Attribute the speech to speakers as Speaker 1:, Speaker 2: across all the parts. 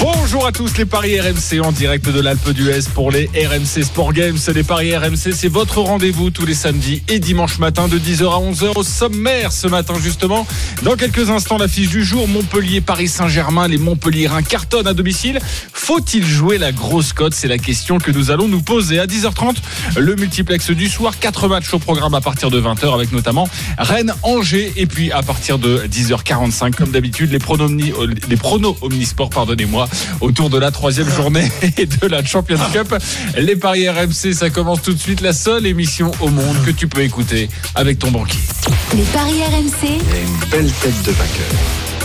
Speaker 1: Bonjour à tous les paris RMC en direct de l'Alpe d'Huez pour les RMC Sport Games. Les paris RMC, c'est votre rendez-vous tous les samedis et dimanches matin de 10h à 11h au sommaire ce matin justement. Dans quelques instants, l'affiche du jour, Montpellier-Paris Saint-Germain, les Montpelliérains cartonnent à domicile. Faut-il jouer la grosse cote? C'est la question que nous allons nous poser à 10h30. Le multiplex du soir, 4 matchs au programme à partir de 20h avec notamment Rennes-Angers et puis à partir de 10h45 comme d'habitude les pronos, les pronos omnisports, pardonnez-moi autour de la troisième journée de la Champions Cup. Les paris RMC, ça commence tout de suite. La seule émission au monde que tu peux écouter avec ton banquier.
Speaker 2: Les paris RMC,
Speaker 3: une belle tête de vainqueur.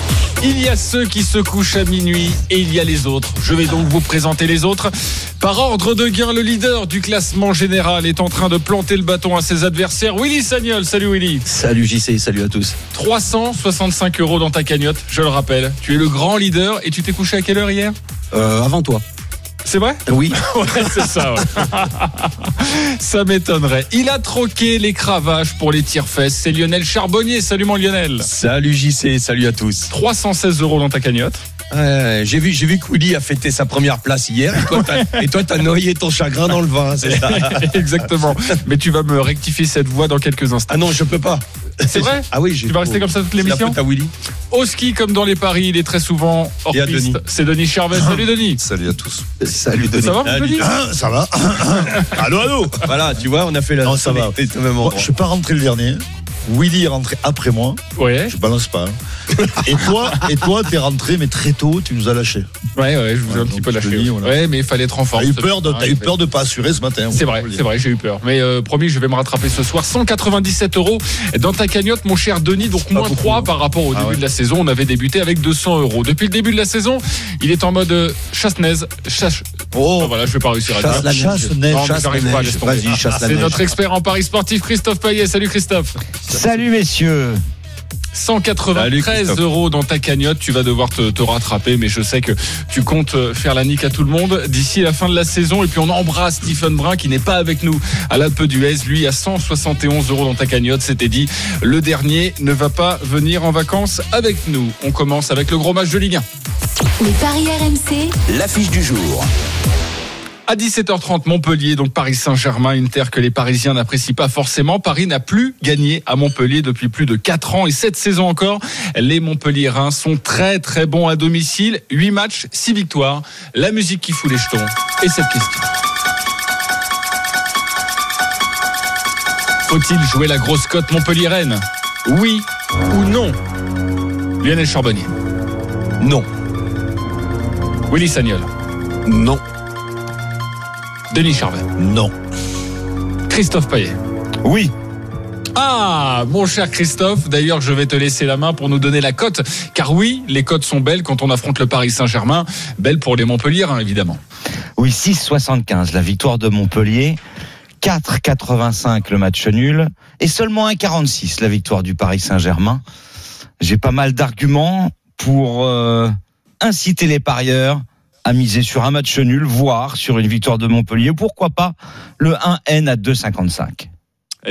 Speaker 1: Il y a ceux qui se couchent à minuit et il y a les autres. Je vais donc vous présenter les autres. Par ordre de gain, le leader du classement général est en train de planter le bâton à ses adversaires. Willy Sagnol, salut Willy.
Speaker 3: Salut JC, salut à tous.
Speaker 1: 365 euros dans ta cagnotte, je le rappelle. Tu es le grand leader et tu t'es couché à quelle heure hier?
Speaker 3: Euh, Avant toi.
Speaker 1: C'est vrai?
Speaker 3: Oui.
Speaker 1: ouais, c'est ça. Ouais. ça m'étonnerait. Il a troqué les cravaches pour les tire-fesses. C'est Lionel Charbonnier. Salut mon Lionel.
Speaker 4: Salut JC, salut à tous.
Speaker 1: 316 euros dans ta cagnotte.
Speaker 4: Euh, j'ai vu, j'ai vu que Willy a fêté sa première place hier. Et toi, t'as, noyé ton chagrin dans le vin, c'est ça
Speaker 1: Exactement. Mais tu vas me rectifier cette voix dans quelques instants.
Speaker 4: Ah non, je peux pas.
Speaker 1: C'est vrai
Speaker 4: Ah oui,
Speaker 1: tu vas rester comme ça toute l'émission.
Speaker 4: Willy.
Speaker 1: Au ski, comme dans les paris, il est très souvent hors piste.
Speaker 4: Denis.
Speaker 1: C'est Denis Charvet. Salut Denis.
Speaker 5: Salut à tous.
Speaker 4: Salut Denis.
Speaker 1: Ça va, mon Denis
Speaker 6: Ça va Allô, allô
Speaker 4: Voilà, tu vois, on a fait la.
Speaker 6: Non, ça va.
Speaker 4: sonnerie au même
Speaker 6: Bon,
Speaker 4: endroit.
Speaker 6: Je suis pas rentré le dernier. Willy est rentré après moi.
Speaker 1: Ouais.
Speaker 6: Je balance pas. hein. Et toi, et toi, t'es rentré, mais très tôt, tu nous as lâché.
Speaker 1: Ouais, ouais, je vous ai un petit peu
Speaker 6: je te
Speaker 1: lâché.
Speaker 6: dis, voilà.
Speaker 1: Ouais, mais il fallait être en forme.
Speaker 6: T'as eu
Speaker 1: ce
Speaker 6: peur de,
Speaker 1: matin,
Speaker 6: t'as eu peur de pas assurer ce matin.
Speaker 1: C'est vrai, c'est vrai, j'ai eu peur. Mais euh, promis, je vais me rattraper ce soir. 197 euros dans ta cagnotte, mon cher Denis. Donc moins
Speaker 6: beaucoup,
Speaker 1: 3
Speaker 6: hein.
Speaker 1: par rapport au
Speaker 6: Ah
Speaker 1: début
Speaker 6: ouais.
Speaker 1: de la saison. On avait débuté avec 200 euros. Depuis le début de la saison, il est en mode euh, chasse-neige. Chasse...
Speaker 6: Oh,
Speaker 1: Ah, voilà, je vais pas réussir à dire.
Speaker 6: chasse la chasse,
Speaker 1: Non,
Speaker 6: neige.
Speaker 1: mais
Speaker 6: chasse
Speaker 1: j'arrive
Speaker 6: la
Speaker 1: pas,
Speaker 6: neige.
Speaker 1: laisse tomber.
Speaker 6: Vas-y, chasse la
Speaker 1: C'est
Speaker 6: neige.
Speaker 1: notre expert en paris sportif, Christophe Payet. Salut Christophe.
Speaker 7: Salut messieurs.
Speaker 1: 193
Speaker 4: Christophe.
Speaker 1: euros dans ta cagnotte. Tu vas devoir te, te rattraper, mais je sais que tu comptes faire la nique à tout le monde d'ici la fin de la saison. Et puis on embrasse Stephen Brun qui n'est pas avec nous à l'Alpe d'Huez. Lui à 171 euros dans ta cagnotte. C'était dit. Le dernier ne va pas venir en vacances avec nous. On commence avec le gros match de Ligue 1.
Speaker 2: les paris RMC,
Speaker 8: L'affiche du jour.
Speaker 1: À 17h30, Montpellier, donc Paris Saint-Germain, une terre que les Parisiens n'apprécient pas forcément. Paris n'a plus gagné à Montpellier depuis plus de 4 ans et cette saison encore. Les Montpelliérains sont très très bons à domicile. 8 matchs, 6 victoires. La musique qui fout les jetons. Et cette question. Faut-il jouer la grosse cote Montpellier-Rennes Oui ou non? Lionel Charbonnier.
Speaker 4: Non.
Speaker 1: Willy Sagnol.
Speaker 6: Non,
Speaker 1: Denis Charvet.
Speaker 6: non.
Speaker 1: Christophe Payet.
Speaker 7: Oui.
Speaker 1: Ah, mon cher Christophe, d'ailleurs, je vais te laisser la main pour nous donner la cote. Car oui, les cotes sont belles quand on affronte le Paris Saint-Germain. Belles pour les Montpellier, hein, évidemment.
Speaker 7: Oui, 6,75 la victoire de Montpellier. 4,85 le match nul. Et seulement 1,46 la victoire du Paris Saint-Germain. J'ai pas mal d'arguments pour euh, inciter les parieurs à miser sur un match nul, voire sur une victoire de Montpellier. Pourquoi pas le 1N à 2,55
Speaker 1: Et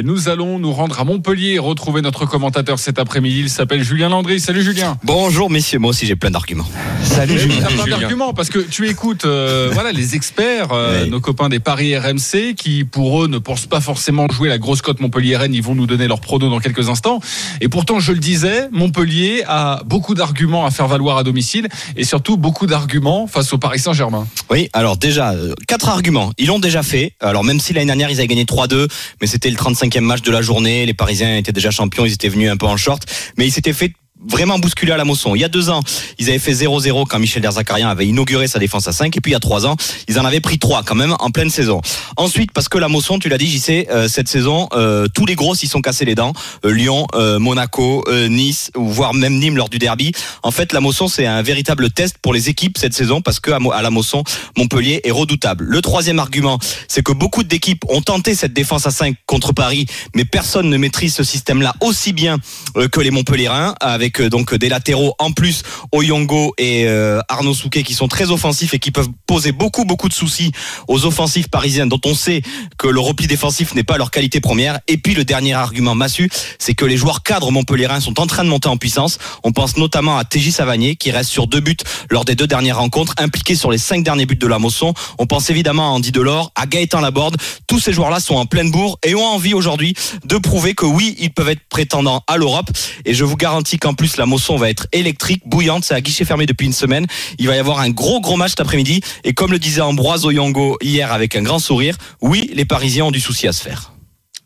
Speaker 1: nous allons nous rendre à Montpellier et retrouver notre commentateur cet après-midi. Il s'appelle Julien Landry. Salut Julien.
Speaker 9: Bonjour messieurs, moi aussi j'ai plein d'arguments.
Speaker 7: Salut Julien.
Speaker 1: plein d'arguments parce que tu écoutes euh, voilà les experts, euh,
Speaker 9: Oui.
Speaker 1: nos copains des paris RMC, qui pour eux ne pensent pas forcément jouer la grosse cote Montpellier-Rennes. Ils vont nous donner leurs pronos dans quelques instants. Et pourtant, je le disais, Montpellier a beaucoup d'arguments à faire valoir à domicile et surtout beaucoup d'arguments face au Paris Saint-Germain.
Speaker 9: Oui, alors déjà, euh, quatre arguments. Ils l'ont déjà fait. Alors même si l'année dernière ils avaient gagné 3-2, mais c'était le 35e match de la journée, les Parisiens étaient déjà champions, ils étaient venus un peu en short, mais ils s'étaient fait vraiment bousculé à la Mosson. Il y a deux ans, ils avaient fait 0-0 quand Michel Derzakarian avait inauguré sa défense à 5. Et puis il y a trois ans, ils en avaient pris trois quand même en pleine saison. Ensuite, parce que la Mosson, tu l'as dit, j'y sais, euh, cette saison, euh, tous les gros s'y sont cassés les dents. Euh, Lyon, euh, Monaco, euh, Nice, ou voire même Nîmes lors du derby. En fait, la Mosson, c'est un véritable test pour les équipes cette saison parce que à la Mosson, Montpellier est redoutable. Le troisième argument, c'est que beaucoup d'équipes ont tenté cette défense à 5 contre Paris, mais personne ne maîtrise ce système-là aussi bien euh, que les Montpelliérains avec euh, donc des latéraux en plus Oyongo et euh, Arnaud Souquet qui sont très offensifs et qui peuvent poser beaucoup beaucoup de soucis aux offensifs parisiens dont on sait que le repli défensif n'est pas leur qualité première. Et puis le dernier argument massu, c'est que les joueurs cadres montpelliérains sont en train de monter en puissance. On pense notamment à TJ Savanier qui reste sur deux buts lors des deux dernières rencontres, impliqué sur les cinq derniers buts de la Mosson. On pense évidemment à Andy Delors, à Gaëtan Laborde. Tous ces joueurs-là sont en pleine bourre et ont envie aujourd'hui de prouver que oui, ils peuvent être prétendants à l'Europe. Et je vous garantis qu'en plus la Mosson va être électrique, bouillante. C'est à guichet fermé depuis une semaine. Il va y avoir un gros gros match cet après-midi. Et comme le disait Ambroise Oyango hier avec un grand sourire, oui, les Parisiens ont du souci à se faire.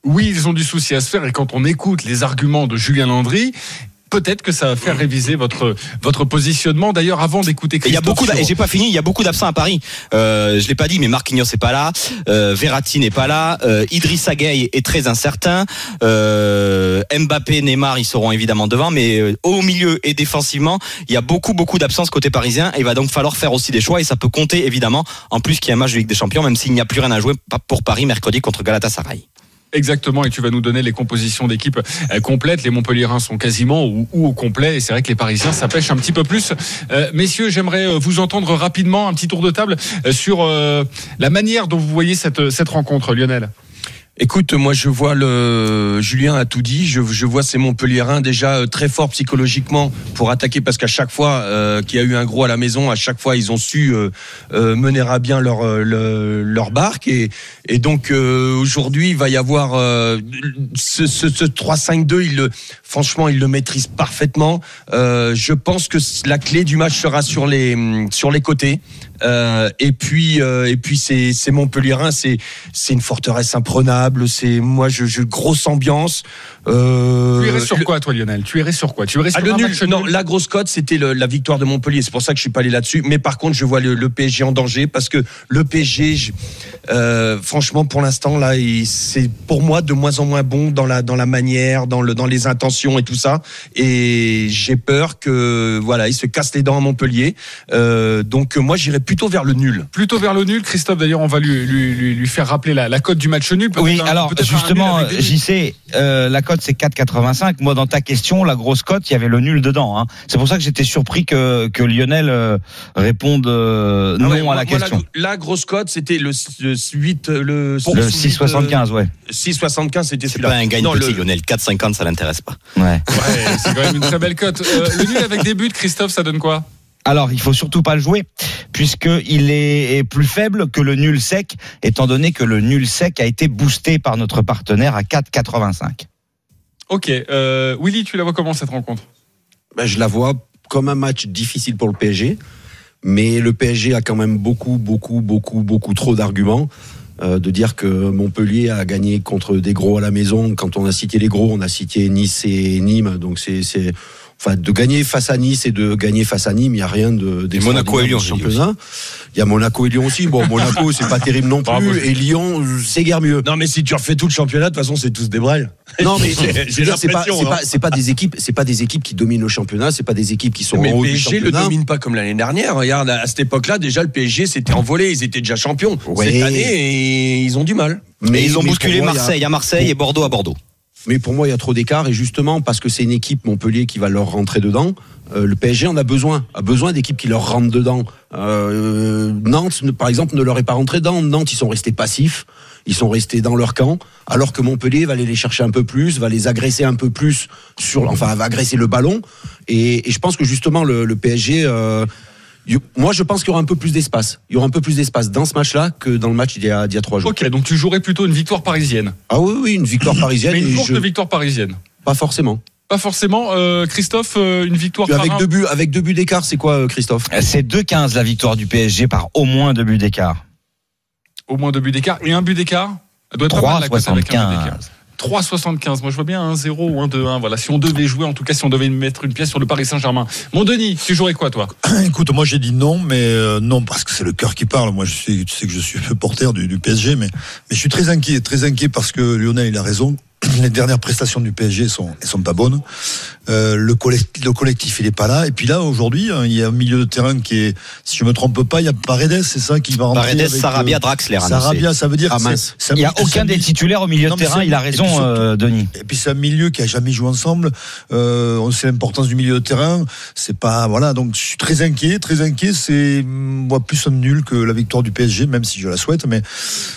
Speaker 1: Oui, ils ont du souci à se faire et quand on écoute les arguments de Julien Landry, peut-être que ça va faire réviser votre votre positionnement. D'ailleurs, avant d'écouter
Speaker 9: Il y a beaucoup,
Speaker 1: sur-
Speaker 9: et j'ai pas fini, il y a beaucoup d'absents à Paris. Euh, je l'ai pas dit, mais Marquinhos n'est pas là, euh, Verratti n'est pas là, euh, Idrissa Gueye est très incertain, euh, Mbappé, Neymar, ils seront évidemment devant, mais euh, au milieu et défensivement, il y a beaucoup, beaucoup d'absences côté parisien. Et il va donc falloir faire aussi des choix et ça peut compter évidemment. En plus qu'il y a un match de Ligue des Champions, même s'il n'y a plus rien à jouer pour Paris mercredi contre Galatasaray.
Speaker 1: Exactement, et tu vas nous donner les compositions d'équipe euh, complètes. Les Montpelliérains sont quasiment ou, ou au complet, et c'est vrai que les Parisiens, ça pêche un petit peu plus. Euh, messieurs, j'aimerais euh, vous entendre rapidement un petit tour de table euh, sur euh, la manière dont vous voyez cette, cette rencontre, Lionel.
Speaker 4: Écoute, moi je vois le Julien a tout dit. Je, vois ces Montpelliérains déjà euh, très forts psychologiquement pour attaquer parce qu'à chaque fois euh, qu'il y a eu un gros à la maison, à chaque fois ils ont su euh, mener à bien leur le- leur barque et donc aujourd'hui il va y avoir ce, ce, ce 3-5-2. Il le franchement il le maîtrise parfaitement. Je pense que la clé du match sera sur les sur les côtés. Euh, et puis euh, et puis c'est c'est Montpelliérain, c'est c'est une forteresse imprenable. C'est moi je, je grosse ambiance. Euh,
Speaker 1: Tu irais sur
Speaker 4: le-
Speaker 1: quoi, toi, Lionel? Tu irais sur quoi? Tu irais sur
Speaker 4: ah, le
Speaker 1: un
Speaker 4: nul, non, la grosse cote, c'était le- la victoire de Montpellier. C'est pour ça que je suis pas allé là-dessus. Mais par contre, je vois le, le PSG en danger parce que le PSG, je- euh, franchement, pour l'instant, là, c'est pour moi de moins en moins bon dans la dans la manière, dans le dans les intentions et tout ça. Et j'ai peur que voilà, il se casse les dents à Montpellier. Euh, donc moi, j'irais plutôt vers le nul.
Speaker 1: Plutôt vers le nul. Christophe, d'ailleurs, on va lui, lui, lui, lui faire rappeler la, la cote du match nul.
Speaker 7: Oui,
Speaker 1: un-
Speaker 7: alors justement, euh, la cote c'est 4,85. Moi, dans ta question, la grosse cote, il y avait le nul dedans. Hein. C'est pour ça que j'étais surpris que, que Lionel euh, réponde euh, non
Speaker 4: ouais,
Speaker 7: à
Speaker 4: moi-
Speaker 7: la
Speaker 4: moi,
Speaker 7: question.
Speaker 4: la, grosse cote, c'était le, le 8, le,
Speaker 7: le 6,75, ouais.
Speaker 4: 6,75, c'était
Speaker 9: C'est
Speaker 4: celui-là.
Speaker 9: pas un gagne
Speaker 4: Non,
Speaker 9: petit,
Speaker 4: le-
Speaker 9: Lionel. 4,50, ça l'intéresse pas.
Speaker 7: ouais.
Speaker 1: Ouais, c'est quand même une très belle cote. Euh, le nul avec des buts, Christophe, ça donne quoi?
Speaker 7: Alors, il faut surtout pas le jouer, puisqu'il est, est plus faible que le nul sec, étant donné que le nul sec a été boosté par notre partenaire à 4,85.
Speaker 1: Ok. Euh, Willy, tu la vois comment cette rencontre?
Speaker 3: Ben, je la vois comme un match difficile pour le PSG, mais le PSG a quand même beaucoup, beaucoup, beaucoup, beaucoup trop d'arguments. Euh, de dire que Montpellier a gagné contre des gros à la maison. Quand on a cité les gros, on a cité Nice et Nîmes. Donc c'est, enfin, de gagner face à Nice et de gagner face à Nîmes, il n'y a rien de.
Speaker 9: Et Monaco et Lyon,
Speaker 3: le championnat. Il y a Monaco et Lyon aussi. Bon, Monaco, c'est pas terrible non
Speaker 1: Bravo.
Speaker 3: plus. Et Lyon, c'est guère mieux.
Speaker 4: Non, mais si tu refais tout le championnat, de toute façon, c'est tous des brels.
Speaker 3: Non, mais c'est pas, c'est
Speaker 4: hein.
Speaker 3: pas, c'est pas des équipes, c'est pas des équipes qui dominent le championnat, c'est pas des équipes qui sont
Speaker 4: Mais
Speaker 3: en haut du
Speaker 4: PSG le
Speaker 3: championnat.
Speaker 4: domine pas comme l'année dernière. Regarde, à cette époque-là, déjà, le PSG s'était envolé. Ils étaient déjà champions.
Speaker 3: Ouais.
Speaker 4: Cette année, et ils ont du mal.
Speaker 9: Mais ils ont
Speaker 3: mais
Speaker 9: bousculé
Speaker 3: moi, a-
Speaker 9: Marseille à Marseille et Bordeaux à Bordeaux.
Speaker 3: Mais pour moi, il y a trop d'écart et justement parce que c'est une équipe Montpellier qui va leur rentrer dedans. euh, le PSG en a besoin, a besoin d'équipes qui leur rentrent dedans. Euh, Nantes, par exemple, ne leur est pas rentré dedans. Nantes, ils sont restés passifs, ils sont restés dans leur camp, alors que Montpellier va aller les chercher un peu plus, va les agresser un peu plus sur, enfin, va agresser le ballon. Et, je pense que justement le, PSG. euh, moi, je pense qu'il y aura un peu plus d'espace. Il y aura un peu plus d'espace dans ce match-là que dans le match d'il y a, d'il y a trois jours.
Speaker 1: Ok, donc tu jouerais plutôt une victoire parisienne.
Speaker 3: Ah oui, oui, une victoire parisienne.
Speaker 1: Mais une courte
Speaker 3: je-
Speaker 1: victoire parisienne.
Speaker 3: Pas forcément.
Speaker 1: Pas forcément. Euh, Christophe, euh, une victoire par
Speaker 3: Avec deux buts, avec deux buts d'écart, c'est quoi, euh, Christophe?
Speaker 7: C'est 2,15 la victoire du PSG par au moins deux buts d'écart.
Speaker 1: Au moins deux buts d'écart. Et un but d'écart? Elle doit être pas mal, la cote avec un but d'écart.
Speaker 7: 3,75.
Speaker 1: 3,75. Moi, je vois bien un 0 ou un 2-1. Voilà, si on devait jouer, en tout cas, si on devait mettre une pièce sur le Paris Saint-Germain. Mon Denis, tu jouerais quoi, toi?
Speaker 6: Écoute, moi j'ai dit non, mais euh, non parce que c'est le cœur qui parle. Moi, je suis, tu sais que je suis supporter du, du PSG, mais je suis très inquiet, très inquiet parce que Lionel il a raison. Les dernières prestations du PSG sont, elles sont pas bonnes. Euh, le, collectif, le collectif, il est pas là. Et puis là, aujourd'hui, hein, il y a un milieu de terrain qui est, si je me trompe pas, il y a Paredes, c'est ça qui va rentrer.
Speaker 9: Paredes,
Speaker 6: avec, euh,
Speaker 9: Sarabia, Draxler.
Speaker 6: Sarabia, ça veut dire.
Speaker 3: Ah, mince.
Speaker 7: Il n'y a aucun
Speaker 6: un
Speaker 7: des
Speaker 6: milieu-
Speaker 7: titulaires au milieu
Speaker 6: Non,
Speaker 7: de terrain. Il a
Speaker 6: et puis
Speaker 7: raison, euh, Denis.
Speaker 6: Et puis c'est un milieu qui a jamais joué ensemble. Euh, on sait l'importance du milieu de terrain. C'est pas voilà. Donc je suis très inquiet, très inquiet. C'est moi plus un nul que la victoire du PSG, même si je la souhaite, mais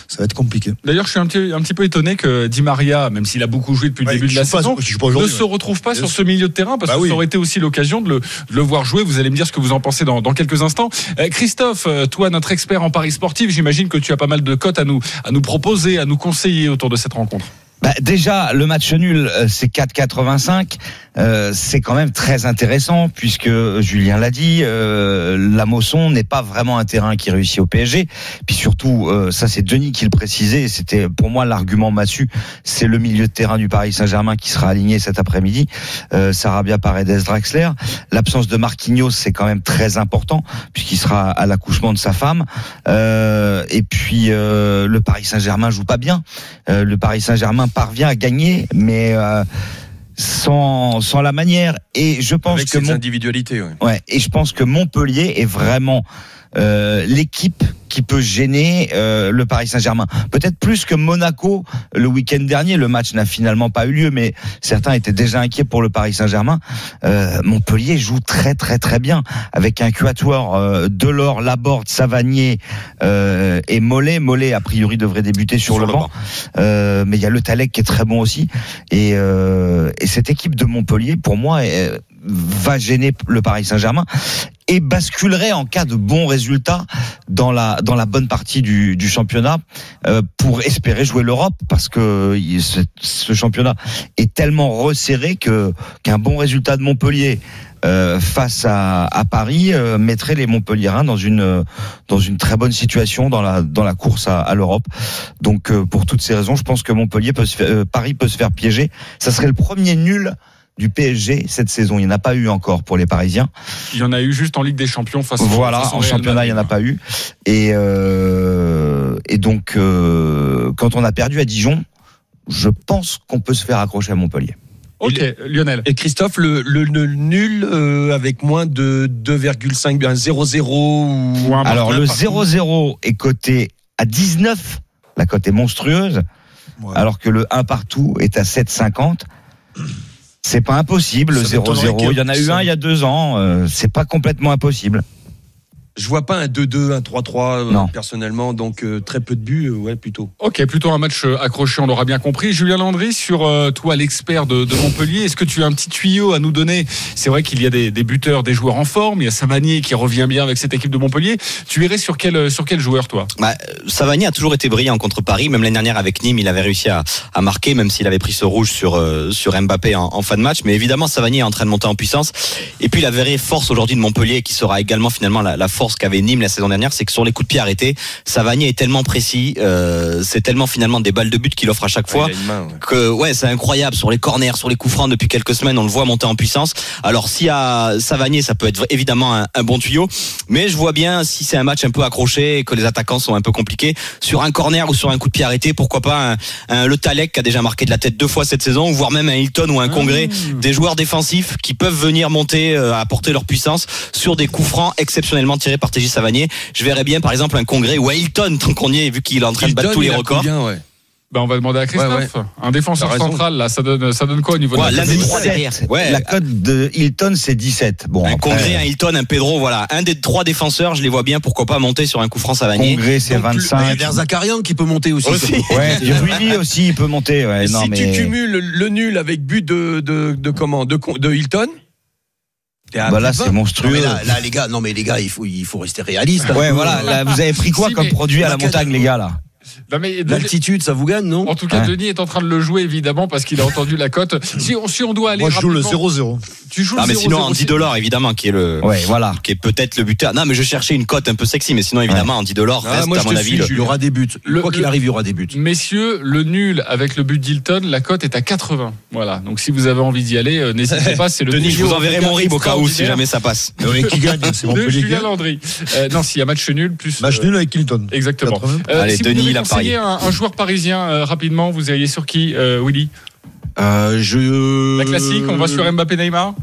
Speaker 6: ça va être compliqué.
Speaker 1: D'ailleurs, je suis un petit, un petit peu étonné que Di Maria, même s'il a beaucoup joué depuis le début de la saison,
Speaker 6: pas
Speaker 1: ne se retrouve pas sur ce milieu de terrain parce
Speaker 6: Bah
Speaker 1: que
Speaker 6: oui.
Speaker 1: ça aurait été aussi l'occasion de le, de le voir jouer. Vous allez me dire ce que vous en pensez dans, dans quelques instants. Euh, Christophe, euh, toi, notre expert en paris sportif, j'imagine que tu as pas mal de cotes à nous, à nous proposer, à nous conseiller autour de cette rencontre.
Speaker 7: Bah, déjà, le match nul, euh, c'est 4,85. Euh, c'est quand même très intéressant puisque Julien l'a dit, euh, la Mosson n'est pas vraiment un terrain qui réussit au PSG. Puis surtout, euh, ça c'est Denis qui le précisait. C'était pour moi l'argument massu. C'est le milieu de terrain du Paris Saint-Germain qui sera aligné cet après-midi. Euh, Sarabia, Paredes, Draxler. L'absence de Marquinhos, c'est quand même très important puisqu'il sera à l'accouchement de sa femme. Euh, et puis le Paris Saint-Germain joue pas bien. Le Paris Saint-Germain parvient à gagner, mais euh, sans, sans la manière. Et je pense
Speaker 4: Avec
Speaker 7: que mon-
Speaker 4: ouais.
Speaker 7: Ouais, et je pense que Montpellier est vraiment euh, l'équipe qui peut gêner euh, le Paris Saint-Germain. Peut-être plus que Monaco le week-end dernier. Le match n'a finalement pas eu lieu, mais certains étaient déjà inquiets pour le Paris Saint-Germain. Euh, Montpellier joue très très très bien avec un quatuor euh, Delors, Laborde, Savanier euh, et Mollet. Mollet a priori devrait débuter sur, le, banc, Euh, mais il y a le Talek qui est très bon aussi. Et, euh, et cette équipe de Montpellier, pour moi, est- va gêner le Paris Saint-Germain et basculerait en cas de bons résultats dans la dans la bonne partie du, du championnat euh, pour espérer jouer l'Europe parce que il- ce, ce championnat est tellement resserré que qu'un bon résultat de Montpellier euh, face à, à Paris euh, mettrait les Montpelliérains dans une euh, dans une très bonne situation dans la dans la course à, à l'Europe. Donc euh, pour toutes ces raisons, je pense que Montpellier peut se faire, euh, Paris peut se faire piéger. Ça serait le premier nul du PSG cette saison. Il n'y en a pas eu encore pour les Parisiens.
Speaker 1: Il y en a eu juste en Ligue des Champions face
Speaker 7: Voilà, en championnat, il n'y en a pas eu. Et, euh, et donc, euh, quand on a perdu à Dijon, je pense qu'on peut se faire accrocher à Montpellier.
Speaker 1: Ok, Lionel.
Speaker 4: Et Christophe, le, le- le nul euh, avec moins de 2,5, un 0-0 ou...
Speaker 1: Un
Speaker 7: Alors, le
Speaker 1: partout.
Speaker 7: 0-0 est coté à 19. La cote est monstrueuse.
Speaker 6: Ouais.
Speaker 7: Alors que le 1 partout est à 7,50. C'est pas impossible, le
Speaker 6: Ça m'étonnerait
Speaker 7: 0-0.
Speaker 6: qu'il y
Speaker 7: Il y en a eu un il y a deux ans. euh, c'est pas complètement impossible.
Speaker 4: Je vois pas un 2-2, un 3-3 euh, personnellement, donc euh, très peu de buts, euh, ouais, plutôt.
Speaker 1: Ok, plutôt un match accroché, on l'aura bien compris. Julien Landry, sur euh, toi, l'expert de, de Montpellier, est-ce que tu as un petit tuyau à nous donner? C'est vrai qu'il y a des, des buteurs, des joueurs en forme. Il y a Savanier qui revient bien avec cette équipe de Montpellier. Tu irais sur quel, sur quel joueur, toi?
Speaker 9: Bah, Savani a toujours été brillant contre Paris. Même l'année dernière avec Nîmes, il avait réussi à, à marquer, même s'il avait pris ce rouge sur, euh, sur Mbappé en, en fin de match. Mais évidemment, Savani est en train de monter en puissance. Et puis la vraie force aujourd'hui de Montpellier, qui sera également finalement la, la force qu'avait Nîmes la saison dernière, c'est que sur les coups de pied arrêtés, Savani est tellement précis, euh, c'est tellement finalement des balles de but qu'il offre à chaque fois
Speaker 4: Ouais, il a une main, ouais.
Speaker 9: que ouais c'est incroyable sur les corners sur les coups francs depuis quelques semaines on le voit monter en puissance alors s'il y a Savanier ça peut être évidemment un, un bon tuyau mais je vois bien si c'est un match un peu accroché et que les attaquants sont un peu compliqués sur un corner ou sur un coup de pied arrêté pourquoi pas un, un Le Talek qui a déjà marqué de la tête deux fois cette saison voire même un Hilton ou un Congrès des joueurs défensifs qui peuvent venir monter euh, apporter leur puissance sur des coups francs exceptionnellement tirés par TJ Savanier je verrais bien par exemple un Congrès ou un Hilton tant qu'on y est vu qu'il est en train de battre tous les records
Speaker 4: combien, ouais.
Speaker 1: ben, On va demander à Christophe.
Speaker 4: Ouais,
Speaker 1: Un défenseur central, là, ça donne, ça donne quoi au niveau
Speaker 9: Ouais,
Speaker 1: de la
Speaker 9: des
Speaker 1: cote
Speaker 9: trois derrière. Ouais.
Speaker 7: La cote de Hilton, c'est 17. Bon,
Speaker 9: un
Speaker 7: après,
Speaker 9: Congrès, un Hilton, un Pedro, voilà. Un des trois défenseurs, je les vois bien, pourquoi pas monter sur un coup franc Savanier.
Speaker 7: Congrès, c'est
Speaker 3: Il y a
Speaker 7: 25.
Speaker 3: Verzakarian qui peut monter aussi.
Speaker 9: Aussi.
Speaker 7: Ouais, Rudy aussi, il peut monter. Ouais,
Speaker 4: Et
Speaker 7: non,
Speaker 4: si
Speaker 7: mais...
Speaker 4: tu cumules le nul avec but de, de, de comment? De, de Hilton,
Speaker 7: Bah là, c'est
Speaker 4: 20.
Speaker 3: Non,
Speaker 7: monstrueux.
Speaker 3: là, là, les gars, non mais les gars, il faut, il faut rester réaliste. hein.
Speaker 7: Ouais, voilà. Là, vous avez pris quoi
Speaker 1: Si,
Speaker 7: comme produit à la montagne, les gars, là?
Speaker 1: Non, mais-
Speaker 3: L'altitude, ça vous gagne, non
Speaker 1: En tout cas,
Speaker 7: Ouais.
Speaker 1: Denis est en train de le jouer évidemment parce qu'il a entendu la cote. Si on, si on doit aller
Speaker 6: Moi, je joue le
Speaker 1: rapidement-
Speaker 6: 0-0.
Speaker 1: Tu joues
Speaker 9: Ah,
Speaker 1: le
Speaker 9: mais
Speaker 1: 0-0
Speaker 9: sinon, Andy. Delors, évidemment, qui est le,
Speaker 7: Ouais, voilà.
Speaker 9: qui est peut-être le buteur. Non, mais je cherchais une cote un peu sexy, mais sinon, évidemment, Andy Delors
Speaker 4: Ah,
Speaker 9: reste,
Speaker 4: moi,
Speaker 9: à mon avis,
Speaker 4: suis,
Speaker 9: le-
Speaker 3: Il y aura des buts.
Speaker 1: Le-
Speaker 3: Quoi qu'il arrive, il y aura des buts.
Speaker 1: Messieurs, le nul avec le but d'Hilton, la cote est à 80. Voilà. Donc si vous avez envie d'y aller, euh, n'hésitez pas. C'est le
Speaker 9: Denis, je vous enverrai mon rib au cas où, si jamais ça passe.
Speaker 6: Mais qui gagne C'est
Speaker 1: De
Speaker 6: Montpellier
Speaker 1: Julien. Landry. Euh, non, s'il y a match nul, plus.
Speaker 6: Match
Speaker 1: euh,
Speaker 6: nul avec Hilton.
Speaker 1: Exactement.
Speaker 6: 80.
Speaker 9: Allez, Denis,
Speaker 1: conseiller un, un joueur parisien euh, rapidement, vous iriez sur qui, euh, Willy?
Speaker 3: Euh, je...
Speaker 1: La classique, on va sur Mbappé Neymar?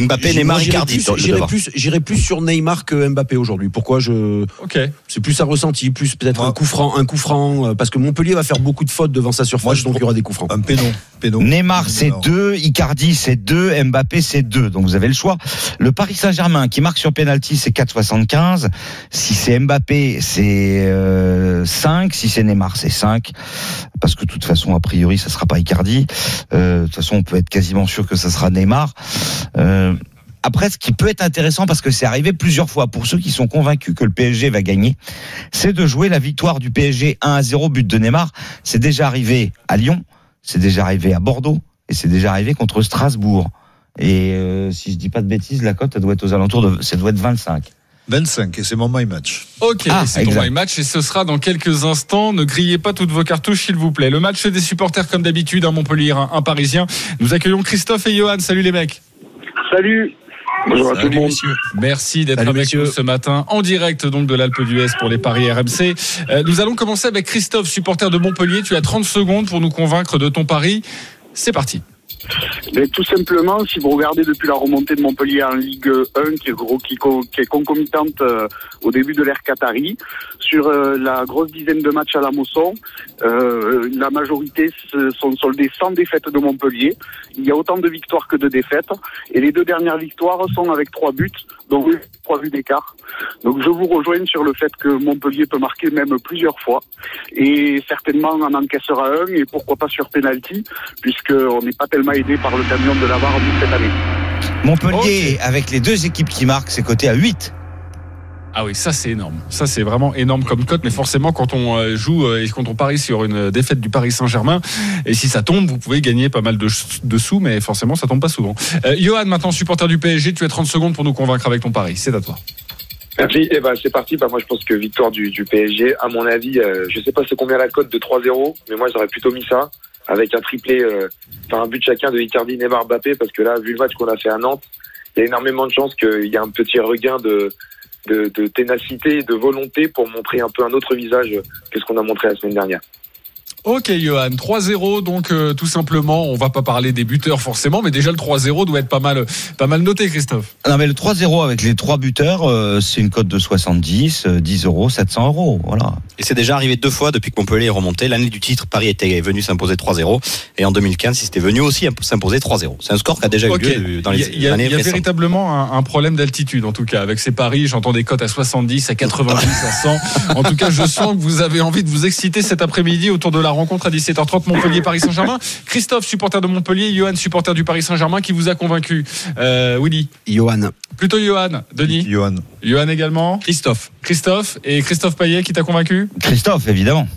Speaker 9: Mbappé, Neymar, Icardi.
Speaker 3: plus-
Speaker 9: devant.
Speaker 3: plus, j'irais plus sur Neymar que Mbappé aujourd'hui. Pourquoi je
Speaker 1: Ok.
Speaker 3: C'est plus un ressenti, plus peut-être un coup franc, un coup franc, euh, parce que Montpellier va faire beaucoup de fautes devant sa surface,
Speaker 6: Moi, je
Speaker 3: donc il y aura des coups francs.
Speaker 6: Un péno. péno.
Speaker 7: Neymar, c'est 2, Icardi, c'est 2, Mbappé, c'est 2. Donc vous avez le choix. Le Paris Saint-Germain qui marque sur penalty, c'est 4,75. Si c'est Mbappé, c'est euh, 5. Si c'est Neymar, c'est 5. Parce que de toute façon, a priori, ça sera pas Icardi. Euh, de toute façon, on peut être quasiment sûr que ça sera Neymar. Euh, après, ce qui peut être intéressant, parce que c'est arrivé plusieurs fois, pour ceux qui sont convaincus que le PSG va gagner, c'est de jouer la victoire du PSG 1 à 0, but de Neymar. C'est déjà arrivé à Lyon, c'est déjà arrivé à Bordeaux, et c'est déjà arrivé contre Strasbourg. Et euh, si je dis pas de bêtises, la cote, elle doit être aux alentours de, ça doit être 25.
Speaker 6: 25, et c'est mon my match.
Speaker 1: Ok,
Speaker 7: Ah,
Speaker 1: c'est ton my match et ce sera dans quelques instants. Ne grillez pas toutes vos cartouches, s'il vous plaît. Le match des supporters, comme d'habitude, un Montpellier, un, un Parisien. Nous accueillons Christophe et Johan. Salut les mecs.
Speaker 5: Salut. Bonjour à tout le
Speaker 4: Salut,
Speaker 5: monde.
Speaker 4: messieurs.
Speaker 1: Merci d'être avec
Speaker 3: messieurs.
Speaker 1: nous ce matin en direct donc de l'Alpe d'Huez pour les paris RMC. Euh, nous allons commencer avec Christophe, supporter de Montpellier. Tu as 30 secondes pour nous convaincre de ton pari. C'est parti.
Speaker 5: Mais tout simplement, si vous regardez depuis la remontée de Montpellier en Ligue 1, qui est, gros, qui, est concomitante euh, au début de l'ère Qatari, sur euh, la grosse dizaine de matchs à la Mosson, euh, la majorité sont soldés sans défaite de Montpellier. Il y a autant de victoires que de défaites. Et les deux dernières victoires sont avec trois buts, donc trois buts d'écart. Donc je vous rejoins sur le fait que Montpellier peut marquer même plusieurs fois. Et certainement en encaissera un, et pourquoi pas sur penalty, puisqu'on n'est pas tellement aidé par le camion de cette année.
Speaker 7: Montpellier, avec les deux équipes qui marquent, c'est coté à 8.
Speaker 1: Ah oui, ça c'est énorme. Ça c'est vraiment énorme comme cote, mais forcément quand on euh, joue euh, et quand on parie sur une défaite du Paris Saint-Germain, et si ça tombe, vous pouvez gagner pas mal de, sous, mais forcément ça tombe pas souvent. Euh, Johan, maintenant supporter du PSG, tu as 30 secondes pour nous convaincre avec ton pari. C'est à toi.
Speaker 10: Merci. Eh ben, c'est parti. Bah, moi, je pense que victoire du, du PSG. À mon avis, euh, je sais pas c'est combien la cote de 3-0, mais moi, j'aurais plutôt mis ça avec un triplé, euh, enfin un but chacun de Icardi, Neymar, Mbappé, parce que là, vu le match qu'on a fait à Nantes, il y a énormément de chances qu'il y ait un petit regain de, de, de ténacité de volonté pour montrer un peu un autre visage que ce qu'on a montré la semaine dernière.
Speaker 1: Ok Johan, 3-0, donc euh, tout simplement, on va pas parler des buteurs forcément, mais déjà le 3-0 doit être pas mal, pas mal noté Christophe.
Speaker 7: Non, mais le 3-0 avec les trois buteurs, euh, c'est une cote de 70, euh, 10 euros, 700 euros. Voilà.
Speaker 9: Et c'est déjà arrivé deux fois depuis que Montpellier est remonté. L'année du titre, Paris était venu s'imposer 3-0. Et en 2015, il s'était venu aussi s'imposer 3-0. C'est un score qui a déjà eu lieu dans les
Speaker 1: il y a-
Speaker 9: années
Speaker 1: y a véritablement un, un problème d'altitude, en tout cas, avec ces paris. J'entends des cotes à 70, à 90, à 100. En tout cas, je sens que vous avez envie de vous exciter cet après-midi autour de la rencontre à 17h30 Montpellier-Paris Saint-Germain. Christophe, supporter de Montpellier, Johan, supporter du Paris Saint-Germain, qui vous a convaincu euh, Willy
Speaker 3: Johan.
Speaker 1: Plutôt Johan. Denis
Speaker 6: Johan.
Speaker 1: Johan également
Speaker 4: Christophe.
Speaker 1: Christophe et Christophe Payet qui t'a convaincu?
Speaker 7: Christophe, évidemment.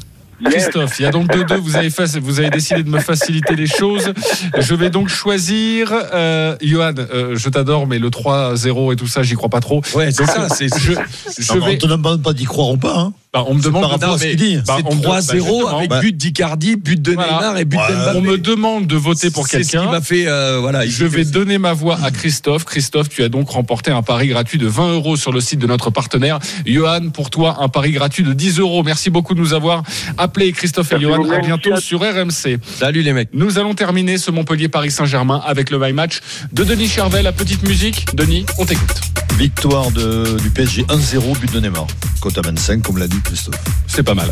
Speaker 1: Christophe, il y a donc 2-2, vous avez, fait- vous avez décidé de me faciliter les choses. Je vais donc choisir, euh, Johan, euh, je t'adore, mais le 3-0 et tout ça, j'y crois pas trop.
Speaker 4: Ouais, c'est
Speaker 1: Donc,
Speaker 4: ça. C'est
Speaker 1: Je, je
Speaker 6: Non,
Speaker 1: vais,
Speaker 6: On te demande pas d'y croire ou pas. Hein.
Speaker 1: Bah, on me demande
Speaker 6: par rapport à ce qu'il dit.
Speaker 1: Bah,
Speaker 4: c'est
Speaker 1: on me- bah,
Speaker 4: 3-0
Speaker 1: justement,
Speaker 4: avec
Speaker 6: bah-
Speaker 4: but d'Icardi, but de
Speaker 1: Voilà.
Speaker 4: Neymar et but
Speaker 6: Ouais.
Speaker 4: d'Mbappé.
Speaker 1: on me demande de voter pour
Speaker 4: C'est ce qui
Speaker 1: quelqu'un.
Speaker 4: m'a fait. euh, voilà.
Speaker 1: Je vais donner ma voix à Christophe. Christophe, tu as donc remporté un pari gratuit de 20 euros sur le site de notre partenaire. Johan, pour toi, un pari gratuit de 10 euros. Merci beaucoup de nous avoir appelés, Christophe et Johan. À bientôt sur RMC.
Speaker 4: Salut les mecs.
Speaker 1: Nous allons terminer ce Montpellier-Paris Saint-Germain avec le My Match de Denis Charvet, la petite musique. Denis, on t'écoute.
Speaker 6: Victoire de, du PSG 1-0, but de Neymar. Cote à 25, comme l'a dit Christophe.
Speaker 1: C'est pas mal.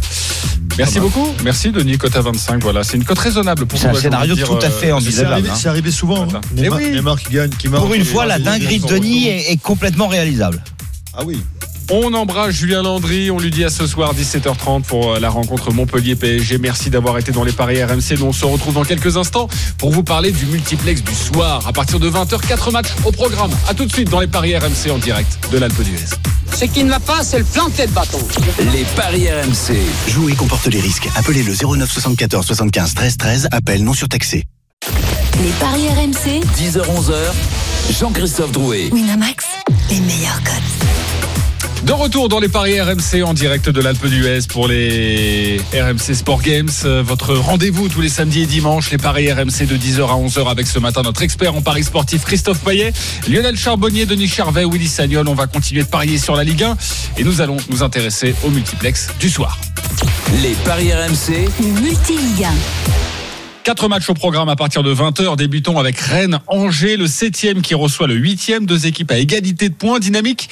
Speaker 1: Merci
Speaker 6: Pas mal.
Speaker 1: beaucoup. Merci Denis, cote à 25. Voilà, c'est une cote raisonnable pour
Speaker 7: C'est un scénario tout à
Speaker 1: euh,
Speaker 7: fait
Speaker 6: C'est
Speaker 7: envisageable.
Speaker 6: arrivé,
Speaker 7: hein.
Speaker 6: c'est arrivé souvent. hein.
Speaker 1: Eh
Speaker 6: Neymar,
Speaker 1: oui.
Speaker 6: Neymar qui gagne, qui marque.
Speaker 7: Pour une fois, la dinguerie de Denis est, est complètement réalisable.
Speaker 6: Ah oui.
Speaker 1: On embrasse Julien Landry, on lui dit à ce soir 17h30 pour euh, la rencontre Montpellier-PSG. Merci d'avoir été dans les paris RMC. Nous on se retrouve dans quelques instants pour vous parler du multiplex du soir. À partir de 20h, 4 matchs au programme. A tout de suite dans les paris RMC en direct de l'Alpe d'Huez.
Speaker 11: Ce qui ne va pas, c'est le planter de bâton.
Speaker 8: Les paris RMC.
Speaker 12: Jouer comporte les risques. Appelez le 09 74 75 13 13. Appel non surtaxé.
Speaker 2: Les paris RMC,
Speaker 8: 10h-11h, Jean-Christophe Drouet.
Speaker 2: Winamax, les meilleurs cotes.
Speaker 1: De retour dans les paris RMC en direct de l'Alpe d'Huez pour les RMC Sport Games. Euh, Votre rendez-vous tous les samedis et dimanches, les paris RMC de 10h à 11h avec ce matin notre expert en paris sportif Christophe Payet, Lionel Charbonnier, Denis Charvet, Willy Sagnol. On va continuer de parier sur la Ligue 1 et nous allons nous intéresser au multiplex du soir.
Speaker 8: Les paris RMC.
Speaker 2: Le multi-Ligue 1.
Speaker 1: Quatre matchs au programme à partir de 20h. Débutons avec Rennes-Angers, le septième qui reçoit le huitième. Deux équipes à égalité de points. Dynamique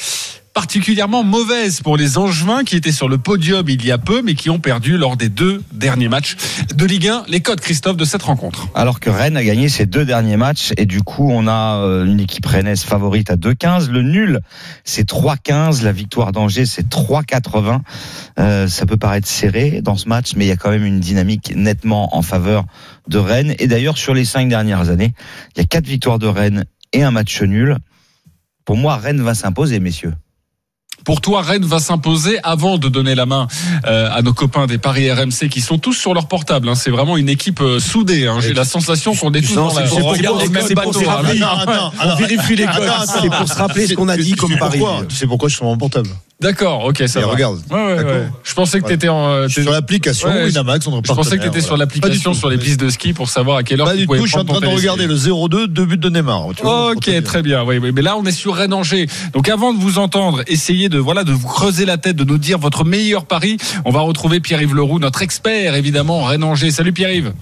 Speaker 1: particulièrement mauvaise pour les Angevins qui étaient sur le podium il y a peu mais qui ont perdu lors des deux derniers matchs de Ligue 1. Les codes, Christophe, de cette rencontre.
Speaker 7: Alors que Rennes a gagné ses deux derniers matchs et du coup on a euh, une équipe rennaise favorite à 2,15. Le nul c'est 3,15. La victoire d'Angers c'est 3,80. Euh, ça peut paraître serré dans ce match mais il y a quand même une dynamique nettement en faveur de Rennes. Et d'ailleurs sur les cinq dernières années, il y a quatre victoires de Rennes et un match nul. Pour moi, Rennes va s'imposer, messieurs.
Speaker 1: Pour toi, Rennes va s'imposer avant de donner la main euh, à nos copains des paris RMC qui sont tous sur leur portable. hein. C'est vraiment une équipe euh, soudée. hein. J'ai la sensation qu'on est tous
Speaker 3: Non,
Speaker 1: dans
Speaker 3: c'est
Speaker 1: la...
Speaker 3: c'est pour- c'est
Speaker 1: hein. On vérifie les codes.
Speaker 3: C'est pour se rappeler ce qu'on a dit comme
Speaker 6: sais
Speaker 3: pari.
Speaker 6: pourquoi Tu sais pourquoi je suis sur mon portable?
Speaker 1: D'accord, ok, ça
Speaker 6: Et
Speaker 1: va.
Speaker 6: regarde.
Speaker 1: Ouais, ouais. Je pensais que tu étais en. euh,
Speaker 6: Je suis sur l'application Winamax, on
Speaker 1: Je pensais que tu étais sur l'application sur les pistes de ski pour savoir à quelle heure
Speaker 6: Pas
Speaker 1: tu
Speaker 6: du tout, je suis en train de regarder le 0-2, deux buts de Neymar. Tu vois,
Speaker 1: Ok, très bien. Oui, oui, mais là on est sur Rennes Angers. Donc avant de vous entendre, essayez de voilà de vous creuser la tête, de nous dire votre meilleur pari. On va retrouver Pierre-Yves Leroux, notre expert évidemment Rennes Angers. Salut Pierre-Yves.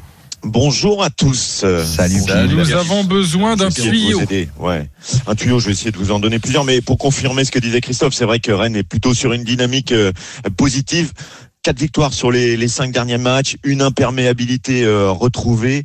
Speaker 13: Bonjour à tous.
Speaker 7: Salut,
Speaker 13: Salut,
Speaker 1: Nous avons besoin d'un tuyau.
Speaker 13: Ouais. Un tuyau, je vais essayer de vous en donner plusieurs, mais pour confirmer ce que disait Christophe, c'est vrai que Rennes est plutôt sur une dynamique euh, positive. Quatre victoires sur les, les cinq derniers matchs, une imperméabilité euh, retrouvée.